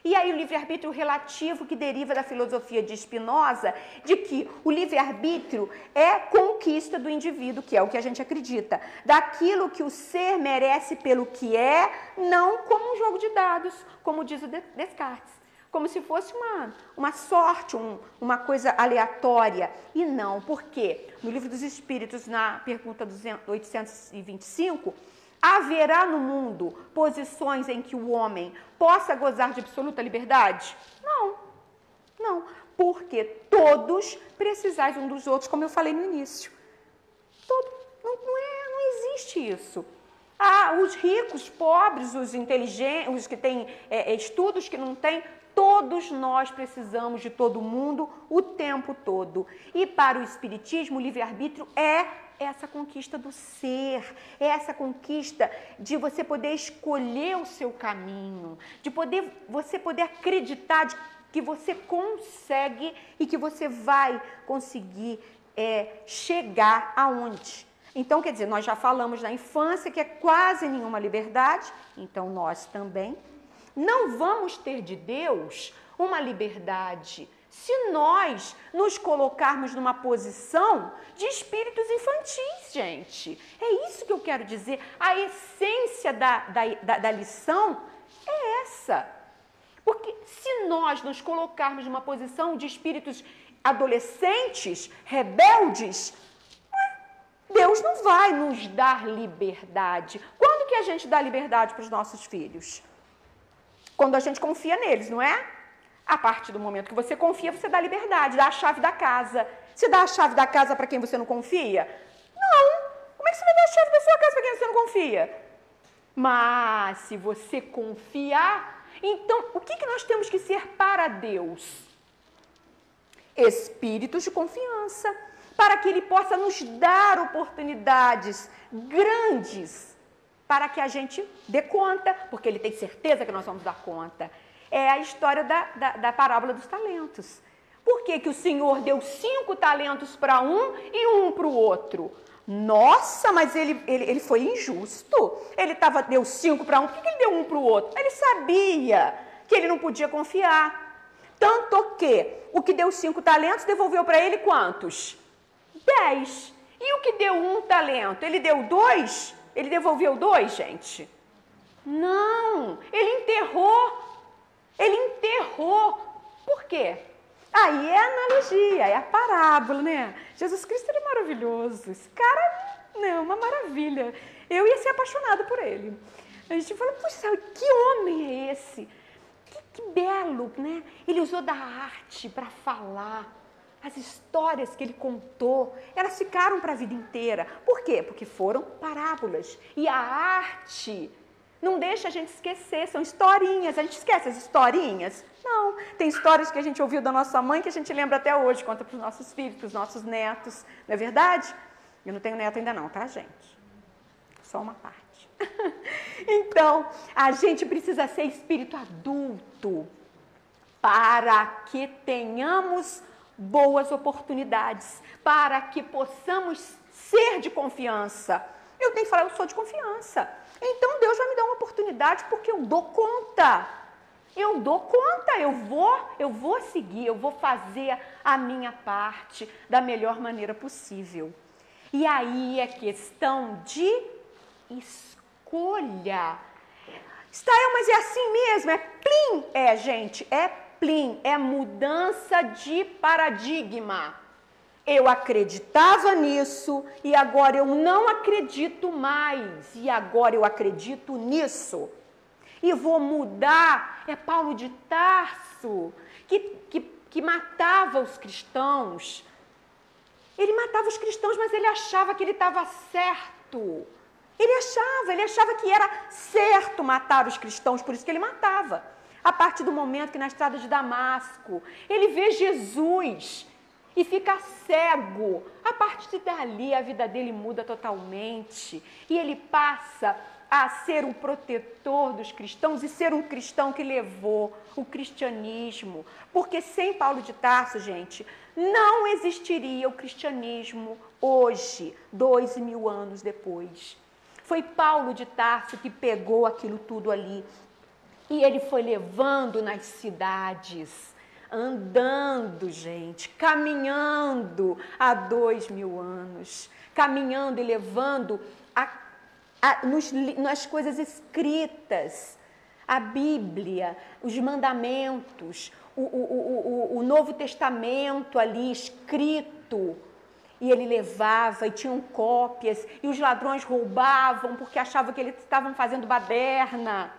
E aí o livre-arbítrio relativo que deriva da filosofia de Spinoza, de que o livre-arbítrio é conquista do indivíduo, que é o que a gente acredita, daquilo que o ser merece pelo que é, não como um jogo de dados, como diz o Descartes. Como se fosse uma, uma sorte, um, uma coisa aleatória. E não, por quê? No livro dos Espíritos, na pergunta 825, Haverá no mundo posições em que o homem possa gozar de absoluta liberdade? Não, não, porque todos precisais um dos outros, como eu falei no início. Todo, não, não, é, não existe isso. Ah, os ricos, pobres, os inteligentes, os que têm é, estudos que não têm, todos nós precisamos de todo mundo o tempo todo. E para o Espiritismo, o livre-arbítrio é essa conquista do ser, é essa conquista de você poder escolher o seu caminho, de poder você poder acreditar de que você consegue e que você vai conseguir é, chegar aonde. Então, quer dizer, nós já falamos na infância que é quase nenhuma liberdade, então nós também não vamos ter de Deus uma liberdade se nós nos colocarmos numa posição de espíritos infantis, gente. É isso que eu quero dizer. A essência da, da, da, da lição é essa. Porque se nós nos colocarmos numa posição de espíritos adolescentes, rebeldes, Deus não vai nos dar liberdade. Quando que a gente dá liberdade para os nossos filhos? Quando a gente confia neles, não é? A partir do momento que você confia, você dá liberdade, dá a chave da casa. Você dá a chave da casa para quem você não confia? Não! Como é que você vai dar a chave da sua casa para quem você não confia? Mas se você confiar, Então, o que, que nós temos que ser para Deus? Espíritos de confiança, para que Ele possa nos dar oportunidades grandes para que a gente dê conta, porque Ele tem certeza que nós vamos dar conta. É a história da, da, da parábola dos talentos. Por que, que o Senhor deu cinco talentos para um e um para o outro? Nossa, mas ele, ele, ele foi injusto. Ele tava, deu cinco para um, por que, que ele deu um para o outro? Ele sabia que ele não podia confiar. Tanto que o que deu cinco talentos devolveu para ele quantos? Dez. E o que deu um talento? Ele deu dois? Ele devolveu dois, gente? Não, ele enterrou. Ele enterrou. Por quê? Aí é a analogia, é a parábola, né? Jesus Cristo é maravilhoso. Esse cara, não, uma maravilha. Eu ia ser apaixonada por ele. A gente fala, puxa, que homem é esse? Que, que belo, né? Ele usou da arte para falar. As histórias que ele contou, elas ficaram para a vida inteira. Por quê? Porque foram parábolas. E a arte não deixa a gente esquecer, são historinhas. A gente esquece as historinhas? Não. Tem histórias que a gente ouviu da nossa mãe que a gente lembra até hoje, conta para os nossos filhos, para os nossos netos. Não é verdade? Eu não tenho neto ainda não, tá, gente? Só uma parte. <laughs> então, a gente precisa ser espírito adulto para que tenhamos boas oportunidades, para que possamos ser de confiança. Eu tenho que falar, eu sou de confiança. Então Deus vai me dar uma oportunidade porque eu dou conta. Eu dou conta, eu vou, eu vou seguir, eu vou fazer a minha parte da melhor maneira possível. E aí é questão de escolha. Stael, mas é assim mesmo, é plim. É, gente, é plim, é mudança de paradigma. Eu acreditava nisso e agora eu não acredito mais. E agora eu acredito nisso. E vou mudar. É Paulo de Tarso que, que, que matava os cristãos. Ele matava os cristãos, mas ele achava que ele estava certo. Ele achava, ele achava que era certo matar os cristãos, por isso que ele matava. A partir do momento que na estrada de Damasco ele vê Jesus e fica cego. A partir dali a vida dele muda totalmente e ele passa a ser um protetor dos cristãos e ser um cristão que levou o cristianismo. Porque sem Paulo de Tarso, gente, não existiria o cristianismo hoje, dois mil anos depois. Foi Paulo de Tarso que pegou aquilo tudo ali e ele foi levando nas cidades andando, gente, caminhando há dois mil anos, caminhando e levando a, a, nos, nas coisas escritas, a Bíblia, os mandamentos, o, o, o, o Novo Testamento ali escrito. E ele levava e tinham cópias, e os ladrões roubavam porque achavam que eles estavam fazendo baderna.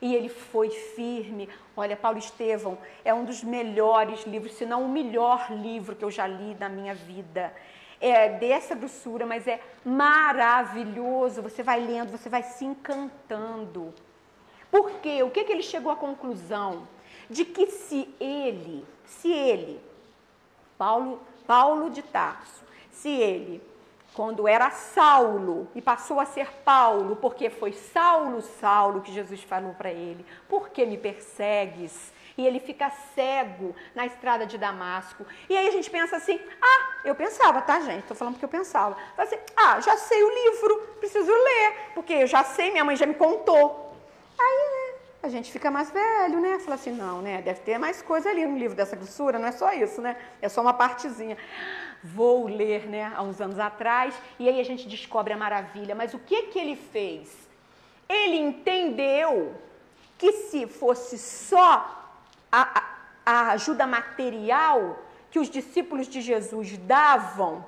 E ele foi firme. Olha, Paulo Estevão é um dos melhores livros, se não o melhor livro que eu já li na minha vida. É dessa grossura, mas é maravilhoso. Você vai lendo, você vai se encantando. Por quê? O que, que ele chegou à conclusão? De que se ele, se ele, Paulo, Paulo de Tarso, se ele quando era Saulo e passou a ser Paulo, porque foi Saulo, Saulo que Jesus falou para ele: Por que me persegues? E ele fica cego na estrada de Damasco. E aí a gente pensa assim: Ah, eu pensava, tá, gente? Estou falando porque eu pensava. Assim, ah, já sei o livro, preciso ler, porque eu já sei, minha mãe já me contou. Aí, né? A gente fica mais velho, né? Fala assim, não, né? Deve ter mais coisa ali no livro dessa grossura, não é só isso, né? É só uma partezinha vou ler, né, há uns anos atrás, e aí a gente descobre a maravilha. Mas o que que ele fez? Ele entendeu que se fosse só a, a, ajuda material que os discípulos de Jesus davam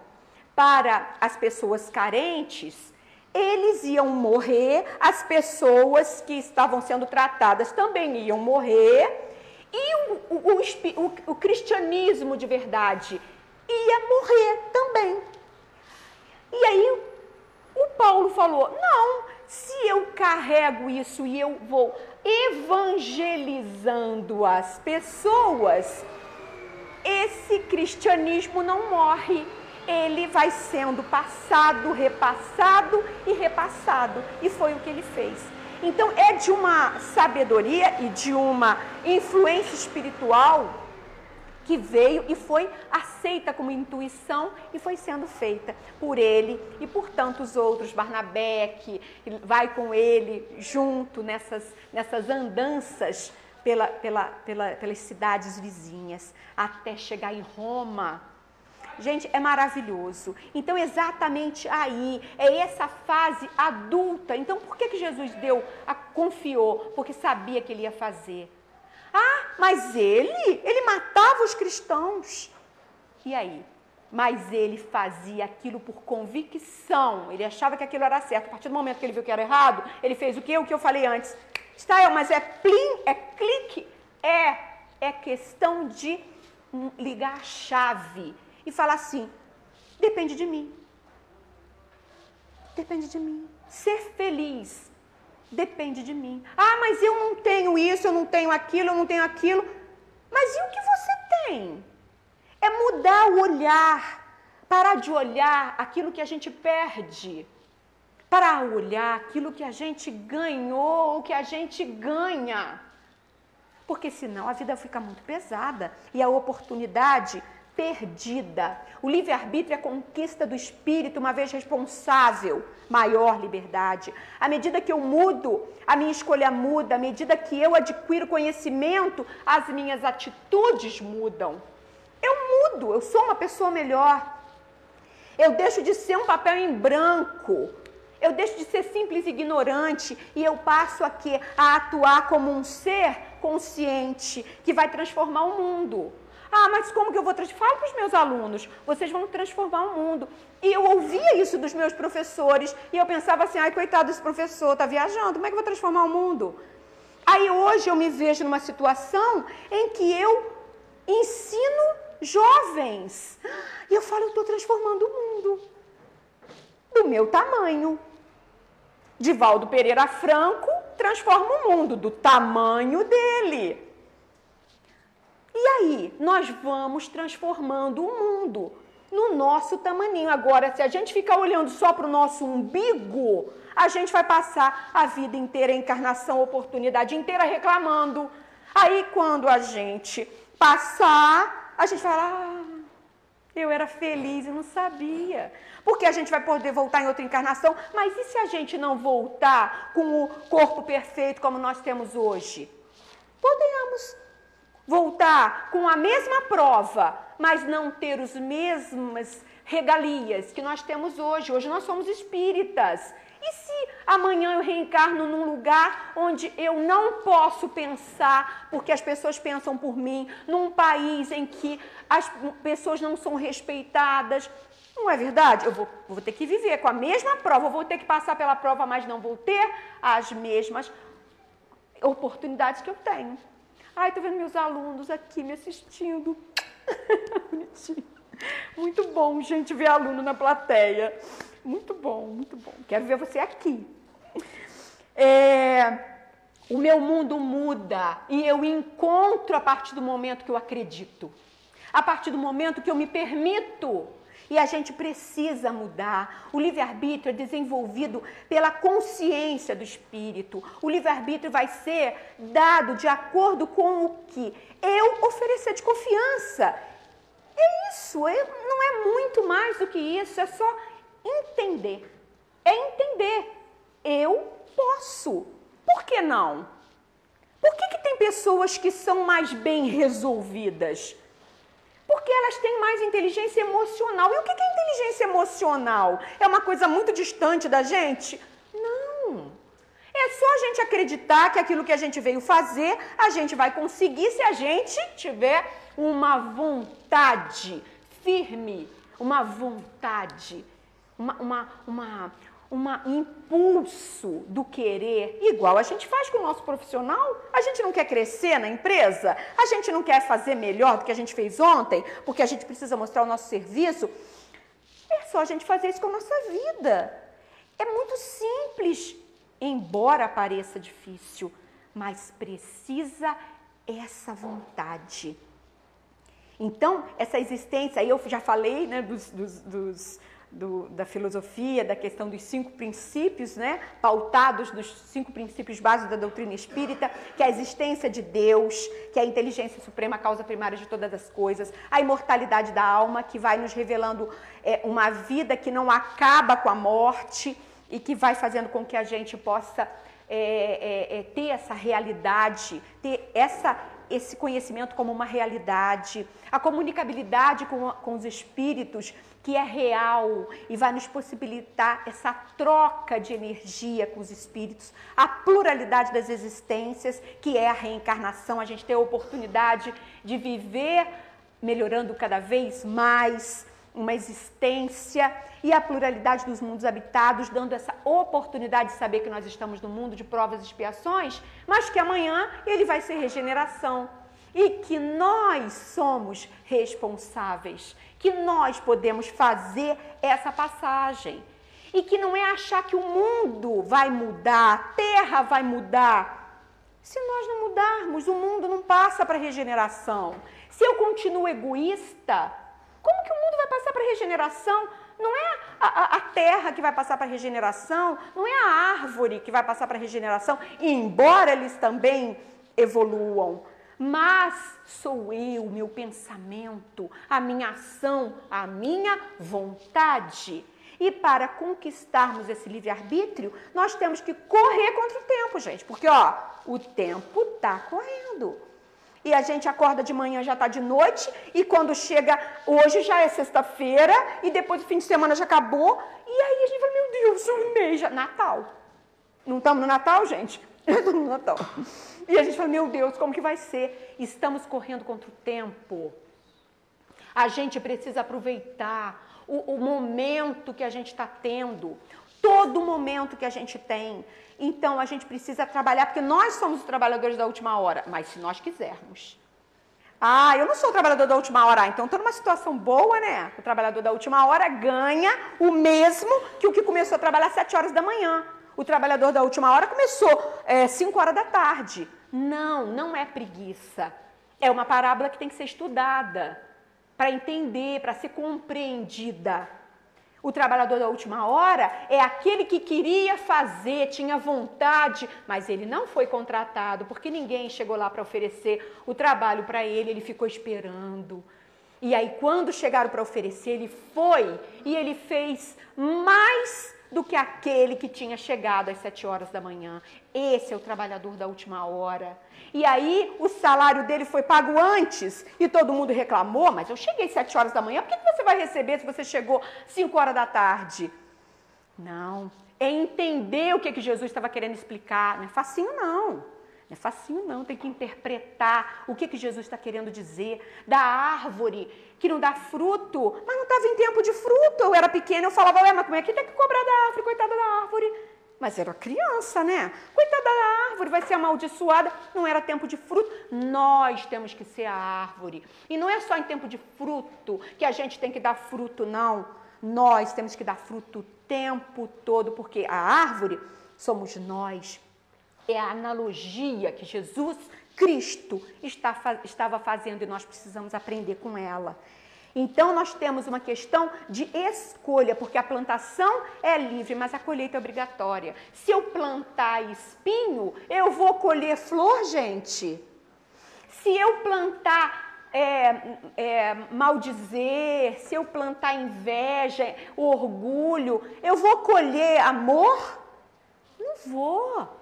para as pessoas carentes, eles iam morrer, as pessoas que estavam sendo tratadas também iam morrer, e o, o, o, o cristianismo de verdade ia morrer também. E aí o Paulo falou: não, se eu carrego isso e eu vou evangelizando as pessoas, esse cristianismo não morre. Ele vai sendo passado, repassado e repassado. E foi o que ele fez. Então é de uma sabedoria e de uma influência espiritual que veio e foi aceita como intuição e foi sendo feita por ele e por tantos outros, Barnabé, que vai com ele junto nessas, nessas andanças pela, pela, pela, pelas cidades vizinhas, até chegar em Roma. Gente, é maravilhoso. Então, exatamente aí, é essa fase adulta. Então, por que, que Jesus deu, a, confiou? Porque sabia que ele ia fazer. Ah, mas ele, ele matava os cristãos. E aí? Mas ele fazia aquilo por convicção. Ele achava que aquilo era certo. A partir do momento que ele viu que era errado, ele fez o que? O que eu falei antes. Está, mas é plim, é clique, é é questão de ligar a chave e falar assim: depende de mim. Depende de mim. Ser feliz depende de mim. Ah, mas eu não tenho isso, eu não tenho aquilo, eu não tenho aquilo. Mas e o que você tem? É mudar o olhar, parar de olhar aquilo que a gente perde, para olhar aquilo que a gente ganhou, o que a gente ganha. Porque senão a vida fica muito pesada e a oportunidade perdida. O livre-arbítrio é a conquista do espírito, uma vez responsável, maior liberdade. À medida que eu mudo, a minha escolha muda. À medida que eu adquiro conhecimento, as minhas atitudes mudam. Eu mudo, eu sou uma pessoa melhor. Eu deixo de ser um papel em branco. Eu deixo de ser simples ignorante e eu passo aqui a atuar como um ser consciente que vai transformar o mundo. Ah, mas como que eu vou transformar? Fala para os meus alunos, vocês vão transformar o mundo. E eu ouvia isso dos meus professores e eu pensava assim, ai, coitado desse professor, está viajando, como é que eu vou transformar o mundo? Aí hoje eu me vejo numa situação em que eu ensino jovens. E eu falo, eu estou transformando o mundo. Do meu tamanho. Divaldo Pereira Franco transforma o mundo do tamanho dele. E aí, nós vamos transformando o mundo no nosso tamaninho. Agora, se a gente ficar olhando só para o nosso umbigo, a gente vai passar a vida inteira, a encarnação, a oportunidade inteira reclamando. Aí, quando a gente passar, a gente vai falar, ah, eu era feliz e não sabia. Porque a gente vai poder voltar em outra encarnação, mas e se a gente não voltar com o corpo perfeito como nós temos hoje? Podemos voltar com a mesma prova, mas não ter os mesmas regalias que nós temos hoje. Hoje nós somos espíritas. E se amanhã eu reencarno num lugar onde eu não posso pensar, porque as pessoas pensam por mim, num país em que as pessoas não são respeitadas? Não é verdade? Eu vou, vou ter que viver com a mesma prova, eu vou ter que passar pela prova, mas não vou ter as mesmas oportunidades que eu tenho. Ai, tô vendo meus alunos aqui me assistindo. <laughs> Bonitinho. Muito bom, gente, ver aluno na plateia. Muito bom, muito bom. Quero ver você aqui. É, o meu mundo muda e eu encontro a partir do momento que eu acredito. A partir do momento que eu me permito e a gente precisa mudar. O livre-arbítrio é desenvolvido pela consciência do espírito. O livre-arbítrio vai ser dado de acordo com o que eu oferecer de confiança. É isso, é, não é muito mais do que isso, é só entender. É entender. Eu posso. Por que não? Por que, que tem pessoas que são mais bem resolvidas? Porque elas têm mais inteligência emocional. E o que é inteligência emocional? É uma coisa muito distante da gente? Não. É só a gente acreditar que aquilo que a gente veio fazer, a gente vai conseguir se a gente tiver uma vontade firme, uma vontade, uma, uma, uma, um impulso do querer, igual a gente faz com o nosso profissional. A gente não quer crescer na empresa, a gente não quer fazer melhor do que a gente fez ontem, porque a gente precisa mostrar o nosso serviço. É só a gente fazer isso com a nossa vida. É muito simples. embora pareça difícil, mas precisa essa vontade. Então, essa existência, aí eu já falei né, dos, dos, dos do, da filosofia, da questão dos cinco princípios, né, pautados dos cinco princípios básicos da doutrina espírita, que é a existência de Deus, que é a inteligência suprema, a causa primária de todas as coisas, a imortalidade da alma, que vai nos revelando é, uma vida que não acaba com a morte e que vai fazendo com que a gente possa é, é, é ter essa realidade, ter essa esse conhecimento como uma realidade, a comunicabilidade com, com os espíritos, que é real e vai nos possibilitar essa troca de energia com os espíritos, a pluralidade das existências, que é a reencarnação, a gente ter a oportunidade de viver melhorando cada vez mais uma existência e a pluralidade dos mundos habitados, dando essa oportunidade de saber que nós estamos no mundo de provas e expiações, mas que amanhã ele vai ser regeneração e que nós somos responsáveis, que nós podemos fazer essa passagem. E que não é achar que o mundo vai mudar, a terra vai mudar. Se nós não mudarmos, o mundo não passa para regeneração. Se eu continuo egoísta, como que o mundo vai passar para regeneração? Não é a, a, a, terra que vai passar para regeneração, não é a árvore que vai passar para regeneração, embora eles também evoluam. Mas sou eu, meu pensamento, a minha ação, a minha vontade. E para conquistarmos esse livre-arbítrio, nós temos que correr contra o tempo, gente. Porque, ó, o tempo está correndo. E a gente acorda de manhã, já está de noite, e quando chega, hoje já é sexta-feira, e depois o fim de semana já acabou, e aí a gente fala, meu Deus, um mês já. Natal. Não estamos no Natal, gente? <laughs> Estamos no Natal. E a gente fala, meu Deus, como que vai ser? Estamos correndo contra o tempo. A gente precisa aproveitar o, o momento que a gente está tendo, todo momento que a gente tem. Então a gente precisa trabalhar, porque nós somos os trabalhadores da última hora, mas se nós quisermos. Ah, eu não sou o trabalhador da última hora, ah, então estou numa situação boa, né? O trabalhador da última hora ganha o mesmo que o que começou a trabalhar às 7 horas da manhã. O trabalhador da última hora começou é, 5 horas da tarde. Não, não é preguiça. É uma parábola que tem que ser estudada para entender, para ser compreendida. O trabalhador da última hora é aquele que queria fazer, tinha vontade, mas ele não foi contratado porque ninguém chegou lá para oferecer o trabalho para ele, ele ficou esperando. E aí, quando chegaram para oferecer, ele foi e ele fez mais do que aquele que tinha chegado às sete horas da manhã. Esse é o trabalhador da última hora. E aí o salário dele foi pago antes e todo mundo reclamou, mas eu cheguei às sete horas da manhã, por que você vai receber se você chegou cinco horas da tarde? Não, é entender o que, que Jesus estava querendo explicar. Não é facinho, não. Não é facinho, não. Tem que interpretar o que, que Jesus está querendo dizer. Da árvore que não dá fruto, mas não estava em tempo de fruto. Eu era pequena, eu falava, ué, mas como é que tem que cobrar da árvore, coitada da árvore? Mas era criança, né? Coitada da árvore, vai ser amaldiçoada. Não era tempo de fruto. Nós temos que ser a árvore. E não é só em tempo de fruto que a gente tem que dar fruto, não. Nós temos que dar fruto o tempo todo, porque a árvore somos nós. É a analogia que Jesus Cristo está, estava fazendo e nós precisamos aprender com ela. Então, nós temos uma questão de escolha, porque a plantação é livre, mas a colheita é obrigatória. Se eu plantar espinho, eu vou colher flor, gente. Se eu plantar é, é, maldizer, se eu plantar inveja, orgulho, eu vou colher amor? Não vou.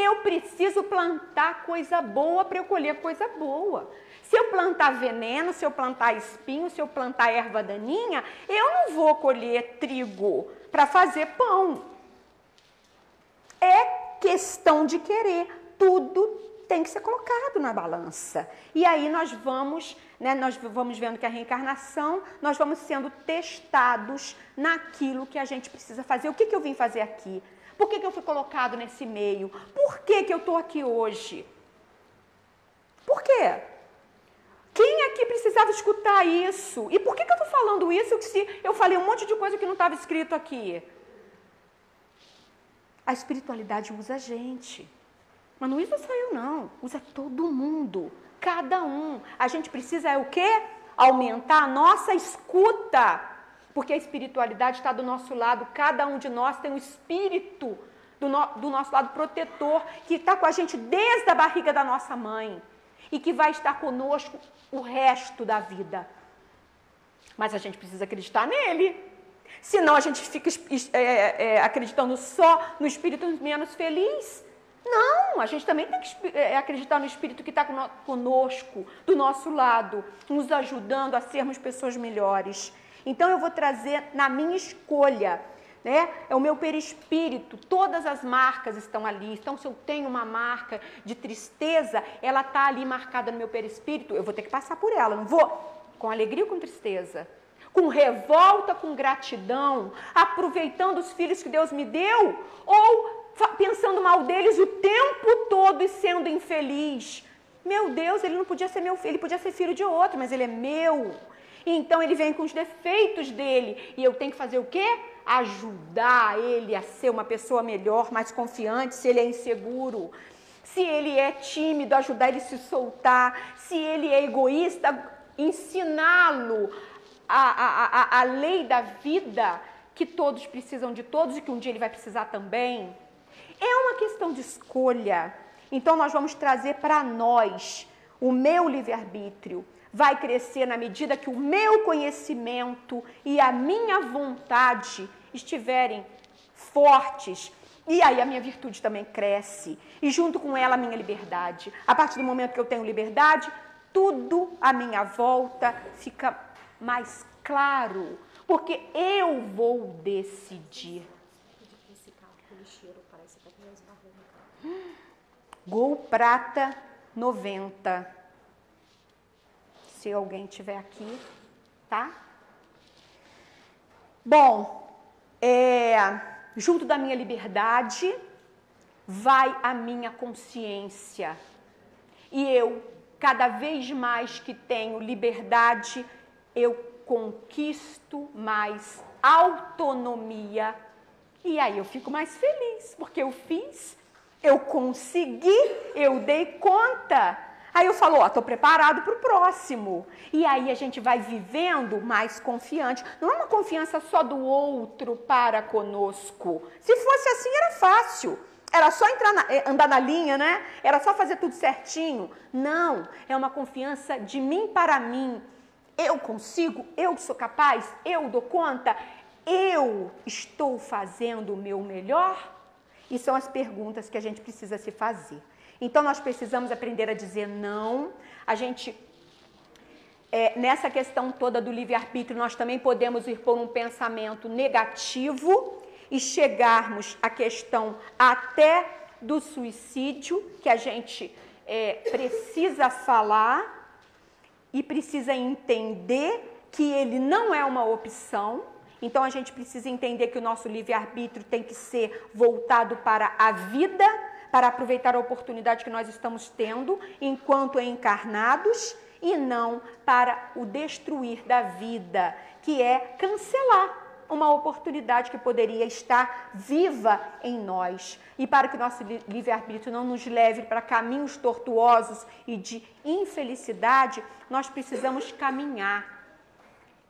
Eu preciso plantar coisa boa para eu colher coisa boa. Se eu plantar veneno, se eu plantar espinho, se eu plantar erva daninha, eu não vou colher trigo para fazer pão. É questão de querer. Tudo tem que ser colocado na balança. E aí nós vamos, né, nós vamos vendo que a reencarnação, nós vamos sendo testados naquilo que a gente precisa fazer. O que, que eu vim fazer aqui? Por que, que eu fui colocado nesse meio? Por que, que eu estou aqui hoje? Por quê? Quem aqui precisava escutar isso? E por que, que eu estou falando isso se eu falei um monte de coisa que não estava escrito aqui? A espiritualidade usa a gente. Mas não usa só eu, não. Usa todo mundo. Cada um. A gente precisa é o quê? Aumentar a nossa escuta. Porque a espiritualidade está do nosso lado. Cada um de nós tem um espírito do, no, do nosso lado protetor que está com a gente desde a barriga da nossa mãe e que vai estar conosco o resto da vida. Mas a gente precisa acreditar nele. Senão a gente fica é, é, acreditando só no espírito menos feliz. Não, a gente também tem que é, acreditar no Espírito que está conosco, do nosso lado, nos ajudando a sermos pessoas melhores. Então eu vou trazer na minha escolha, né? É o meu perispírito, todas as marcas estão ali. Então, se eu tenho uma marca de tristeza, ela está ali marcada no meu perispírito, eu vou ter que passar por ela, não vou? Com alegria ou com tristeza? Com revolta, com gratidão, aproveitando os filhos que Deus me deu? Ou pensando mal deles o tempo todo e sendo infeliz. Meu Deus, ele não podia ser meu filho, ele podia ser filho de outro, mas ele é meu. Então ele vem com os defeitos dele e eu tenho que fazer o quê? Ajudar ele a ser uma pessoa melhor, mais confiante, se ele é inseguro. Se ele é tímido, ajudar ele a se soltar. Se ele é egoísta, ensiná-lo a, a, a, a lei da vida, que todos precisam de todos e que um dia ele vai precisar também. É uma questão de escolha. Então nós vamos trazer para nós o meu livre-arbítrio. Vai crescer na medida que o meu conhecimento e a minha vontade estiverem fortes. E aí a minha virtude também cresce. E junto com ela a minha liberdade. A partir do momento que eu tenho liberdade, tudo à minha volta fica mais claro. Porque eu vou decidir. Gol prata 90. Se alguém tiver aqui, tá? Bom, é, junto da minha liberdade vai a minha consciência. E eu, cada vez mais que tenho liberdade, eu conquisto mais autonomia. E aí eu fico mais feliz, porque eu fiz eu consegui, eu dei conta. Aí eu falo, ó, estou preparado para o próximo. E aí a gente vai vivendo mais confiante. Não é uma confiança só do outro para conosco. Se fosse assim, era fácil. Era só entrar na, eh, andar na linha, né? Era só fazer tudo certinho. Não, é uma confiança de mim para mim. Eu consigo, eu sou capaz, eu dou conta, eu estou fazendo o meu melhor. E são as perguntas que a gente precisa se fazer. Então nós precisamos aprender a dizer não. A gente é, nessa questão toda do livre-arbítrio, nós também podemos ir por um pensamento negativo e chegarmos à questão até do suicídio, que a gente é, precisa falar e precisa entender que ele não é uma opção, então a gente precisa entender que o nosso livre-arbítrio tem que ser voltado para a vida, para aproveitar a oportunidade que nós estamos tendo enquanto encarnados e não para o destruir da vida, que é cancelar uma oportunidade que poderia estar viva em nós. E para que o nosso livre-arbítrio não nos leve para caminhos tortuosos e de infelicidade, nós precisamos caminhar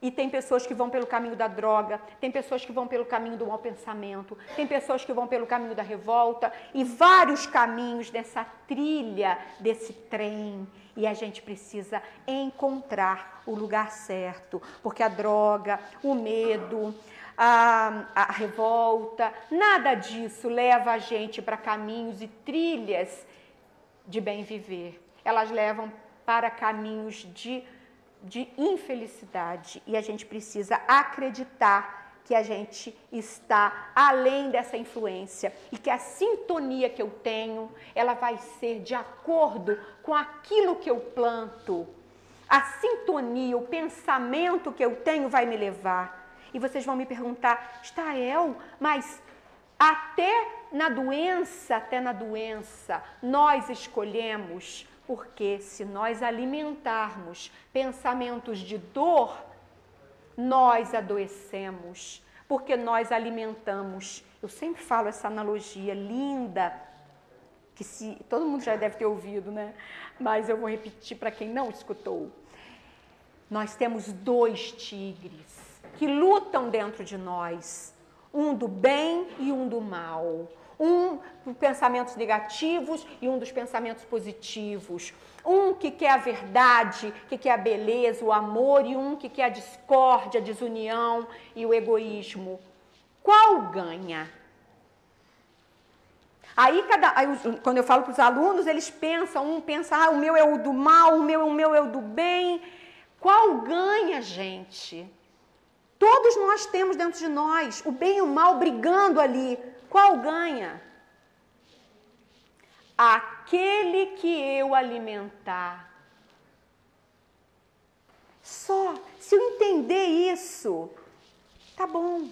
e tem pessoas que vão pelo caminho da droga, tem pessoas que vão pelo caminho do mau pensamento, tem pessoas que vão pelo caminho da revolta e vários caminhos dessa trilha, desse trem. E a gente precisa encontrar o lugar certo, porque a droga, o medo, a, a revolta, nada disso leva a gente para caminhos e trilhas de bem viver. Elas levam para caminhos de de infelicidade e a gente precisa acreditar que a gente está além dessa influência e que a sintonia que eu tenho, ela vai ser de acordo com aquilo que eu planto. A sintonia, o pensamento que eu tenho vai me levar. E vocês vão me perguntar, Estael, mas até na doença, até na doença, nós escolhemos porque se nós alimentarmos pensamentos de dor, nós adoecemos. porque nós alimentamos. Eu sempre falo essa analogia linda, que se todo mundo já deve ter ouvido, né? Mas eu vou repetir para quem não escutou. Nós temos dois tigres que lutam dentro de nós, um do bem e um do mal um pensamentos negativos e um dos pensamentos positivos. Um que quer a verdade, que quer a beleza, o amor, e um que quer a discórdia, a desunião e o egoísmo. Qual ganha? Aí, cada, aí, quando eu falo para os alunos, eles pensam, um pensa, ah, o meu é o do mal, o meu, o meu é o do bem. Qual ganha, gente? Todos nós temos dentro de nós o bem e o mal brigando ali. Qual ganha? Aquele que eu alimentar. Só se eu entender isso, tá bom.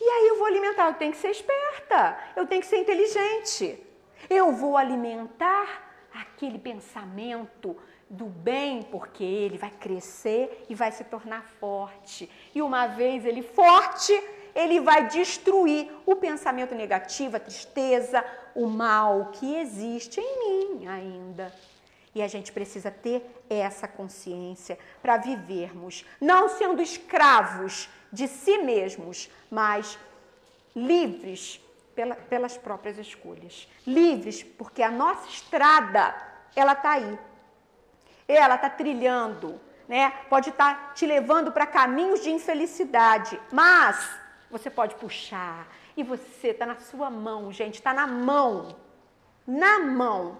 E aí eu vou alimentar, eu tenho que ser esperta, eu tenho que ser inteligente. Eu vou alimentar aquele pensamento do bem, porque ele vai crescer e vai se tornar forte. E uma vez ele forte, ele vai destruir o pensamento negativo, a tristeza, o mal que existe em mim ainda. E a gente precisa ter essa consciência para vivermos, não sendo escravos de si mesmos, mas livres pela, pelas próprias escolhas. Livres porque a nossa estrada, ela está aí. Ela está trilhando, né? pode estar tá te levando para caminhos de infelicidade, mas você pode puxar. E você está na sua mão, gente, está na mão. Na mão.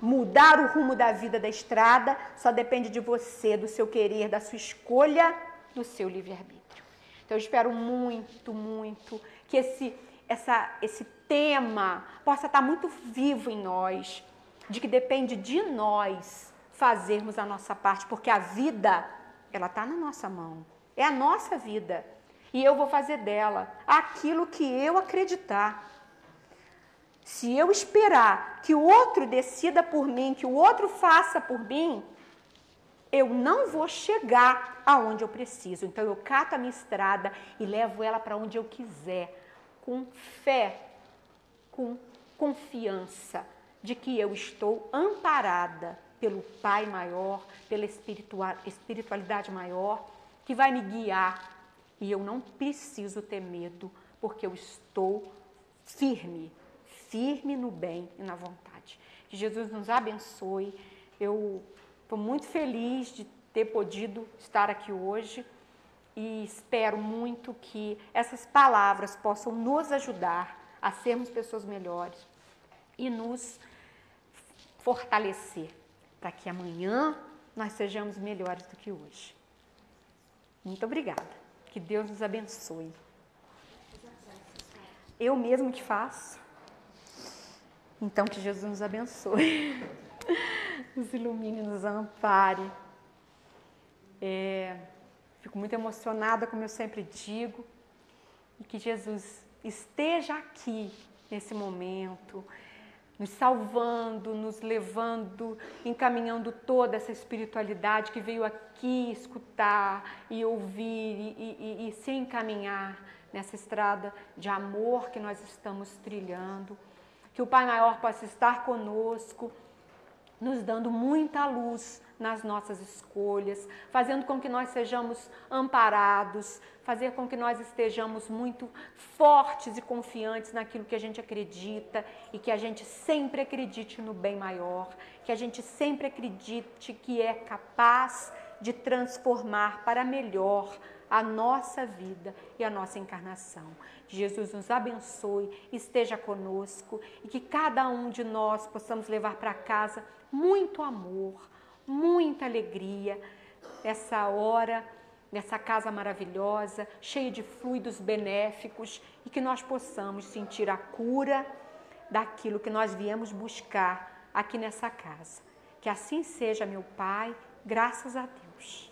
Mudar o rumo da vida da estrada só depende de você, do seu querer, da sua escolha, do seu livre-arbítrio. Então eu espero muito, muito que esse, essa, esse tema possa estar muito vivo em nós, de que depende de nós fazermos a nossa parte, porque a vida, ela está na nossa mão. É a nossa vida. E eu vou fazer dela aquilo que eu acreditar. Se eu esperar que o outro decida por mim, que o outro faça por mim, eu não vou chegar aonde eu preciso. Então eu cato a minha estrada e levo ela para onde eu quiser, com fé, com confiança de que eu estou amparada pelo Pai maior, pela espiritualidade maior, que vai me guiar e eu não preciso ter medo, porque eu estou firme, firme no bem e na vontade. Que Jesus nos abençoe. Eu estou muito feliz de ter podido estar aqui hoje e espero muito que essas palavras possam nos ajudar a sermos pessoas melhores e nos fortalecer para que amanhã nós sejamos melhores do que hoje. Muito obrigada. Que Deus nos abençoe. Eu mesmo que faço. Então que Jesus nos abençoe, <laughs> nos ilumine, nos ampare. É, fico muito emocionada, como eu sempre digo, e que Jesus esteja aqui nesse momento, nos salvando, nos levando, encaminhando toda essa espiritualidade que veio aqui escutar e ouvir e, e, e se encaminhar nessa estrada de amor que nós estamos trilhando. Que o Pai Maior possa estar conosco, nos dando muita luz nas nossas escolhas, fazendo com que nós sejamos amparados, fazer com que nós estejamos muito fortes e confiantes naquilo que a gente acredita e que a gente sempre acredite no bem maior, que a gente sempre acredite que é capaz de transformar para melhor a nossa vida e a nossa encarnação. Que Jesus nos abençoe, esteja conosco e que cada um de nós possamos levar para casa muito amor, muita alegria nessa hora, nessa casa maravilhosa, cheia de fluidos benéficos e que nós possamos sentir a cura daquilo que nós viemos buscar aqui nessa casa. Que assim seja, meu Pai, graças a Deus.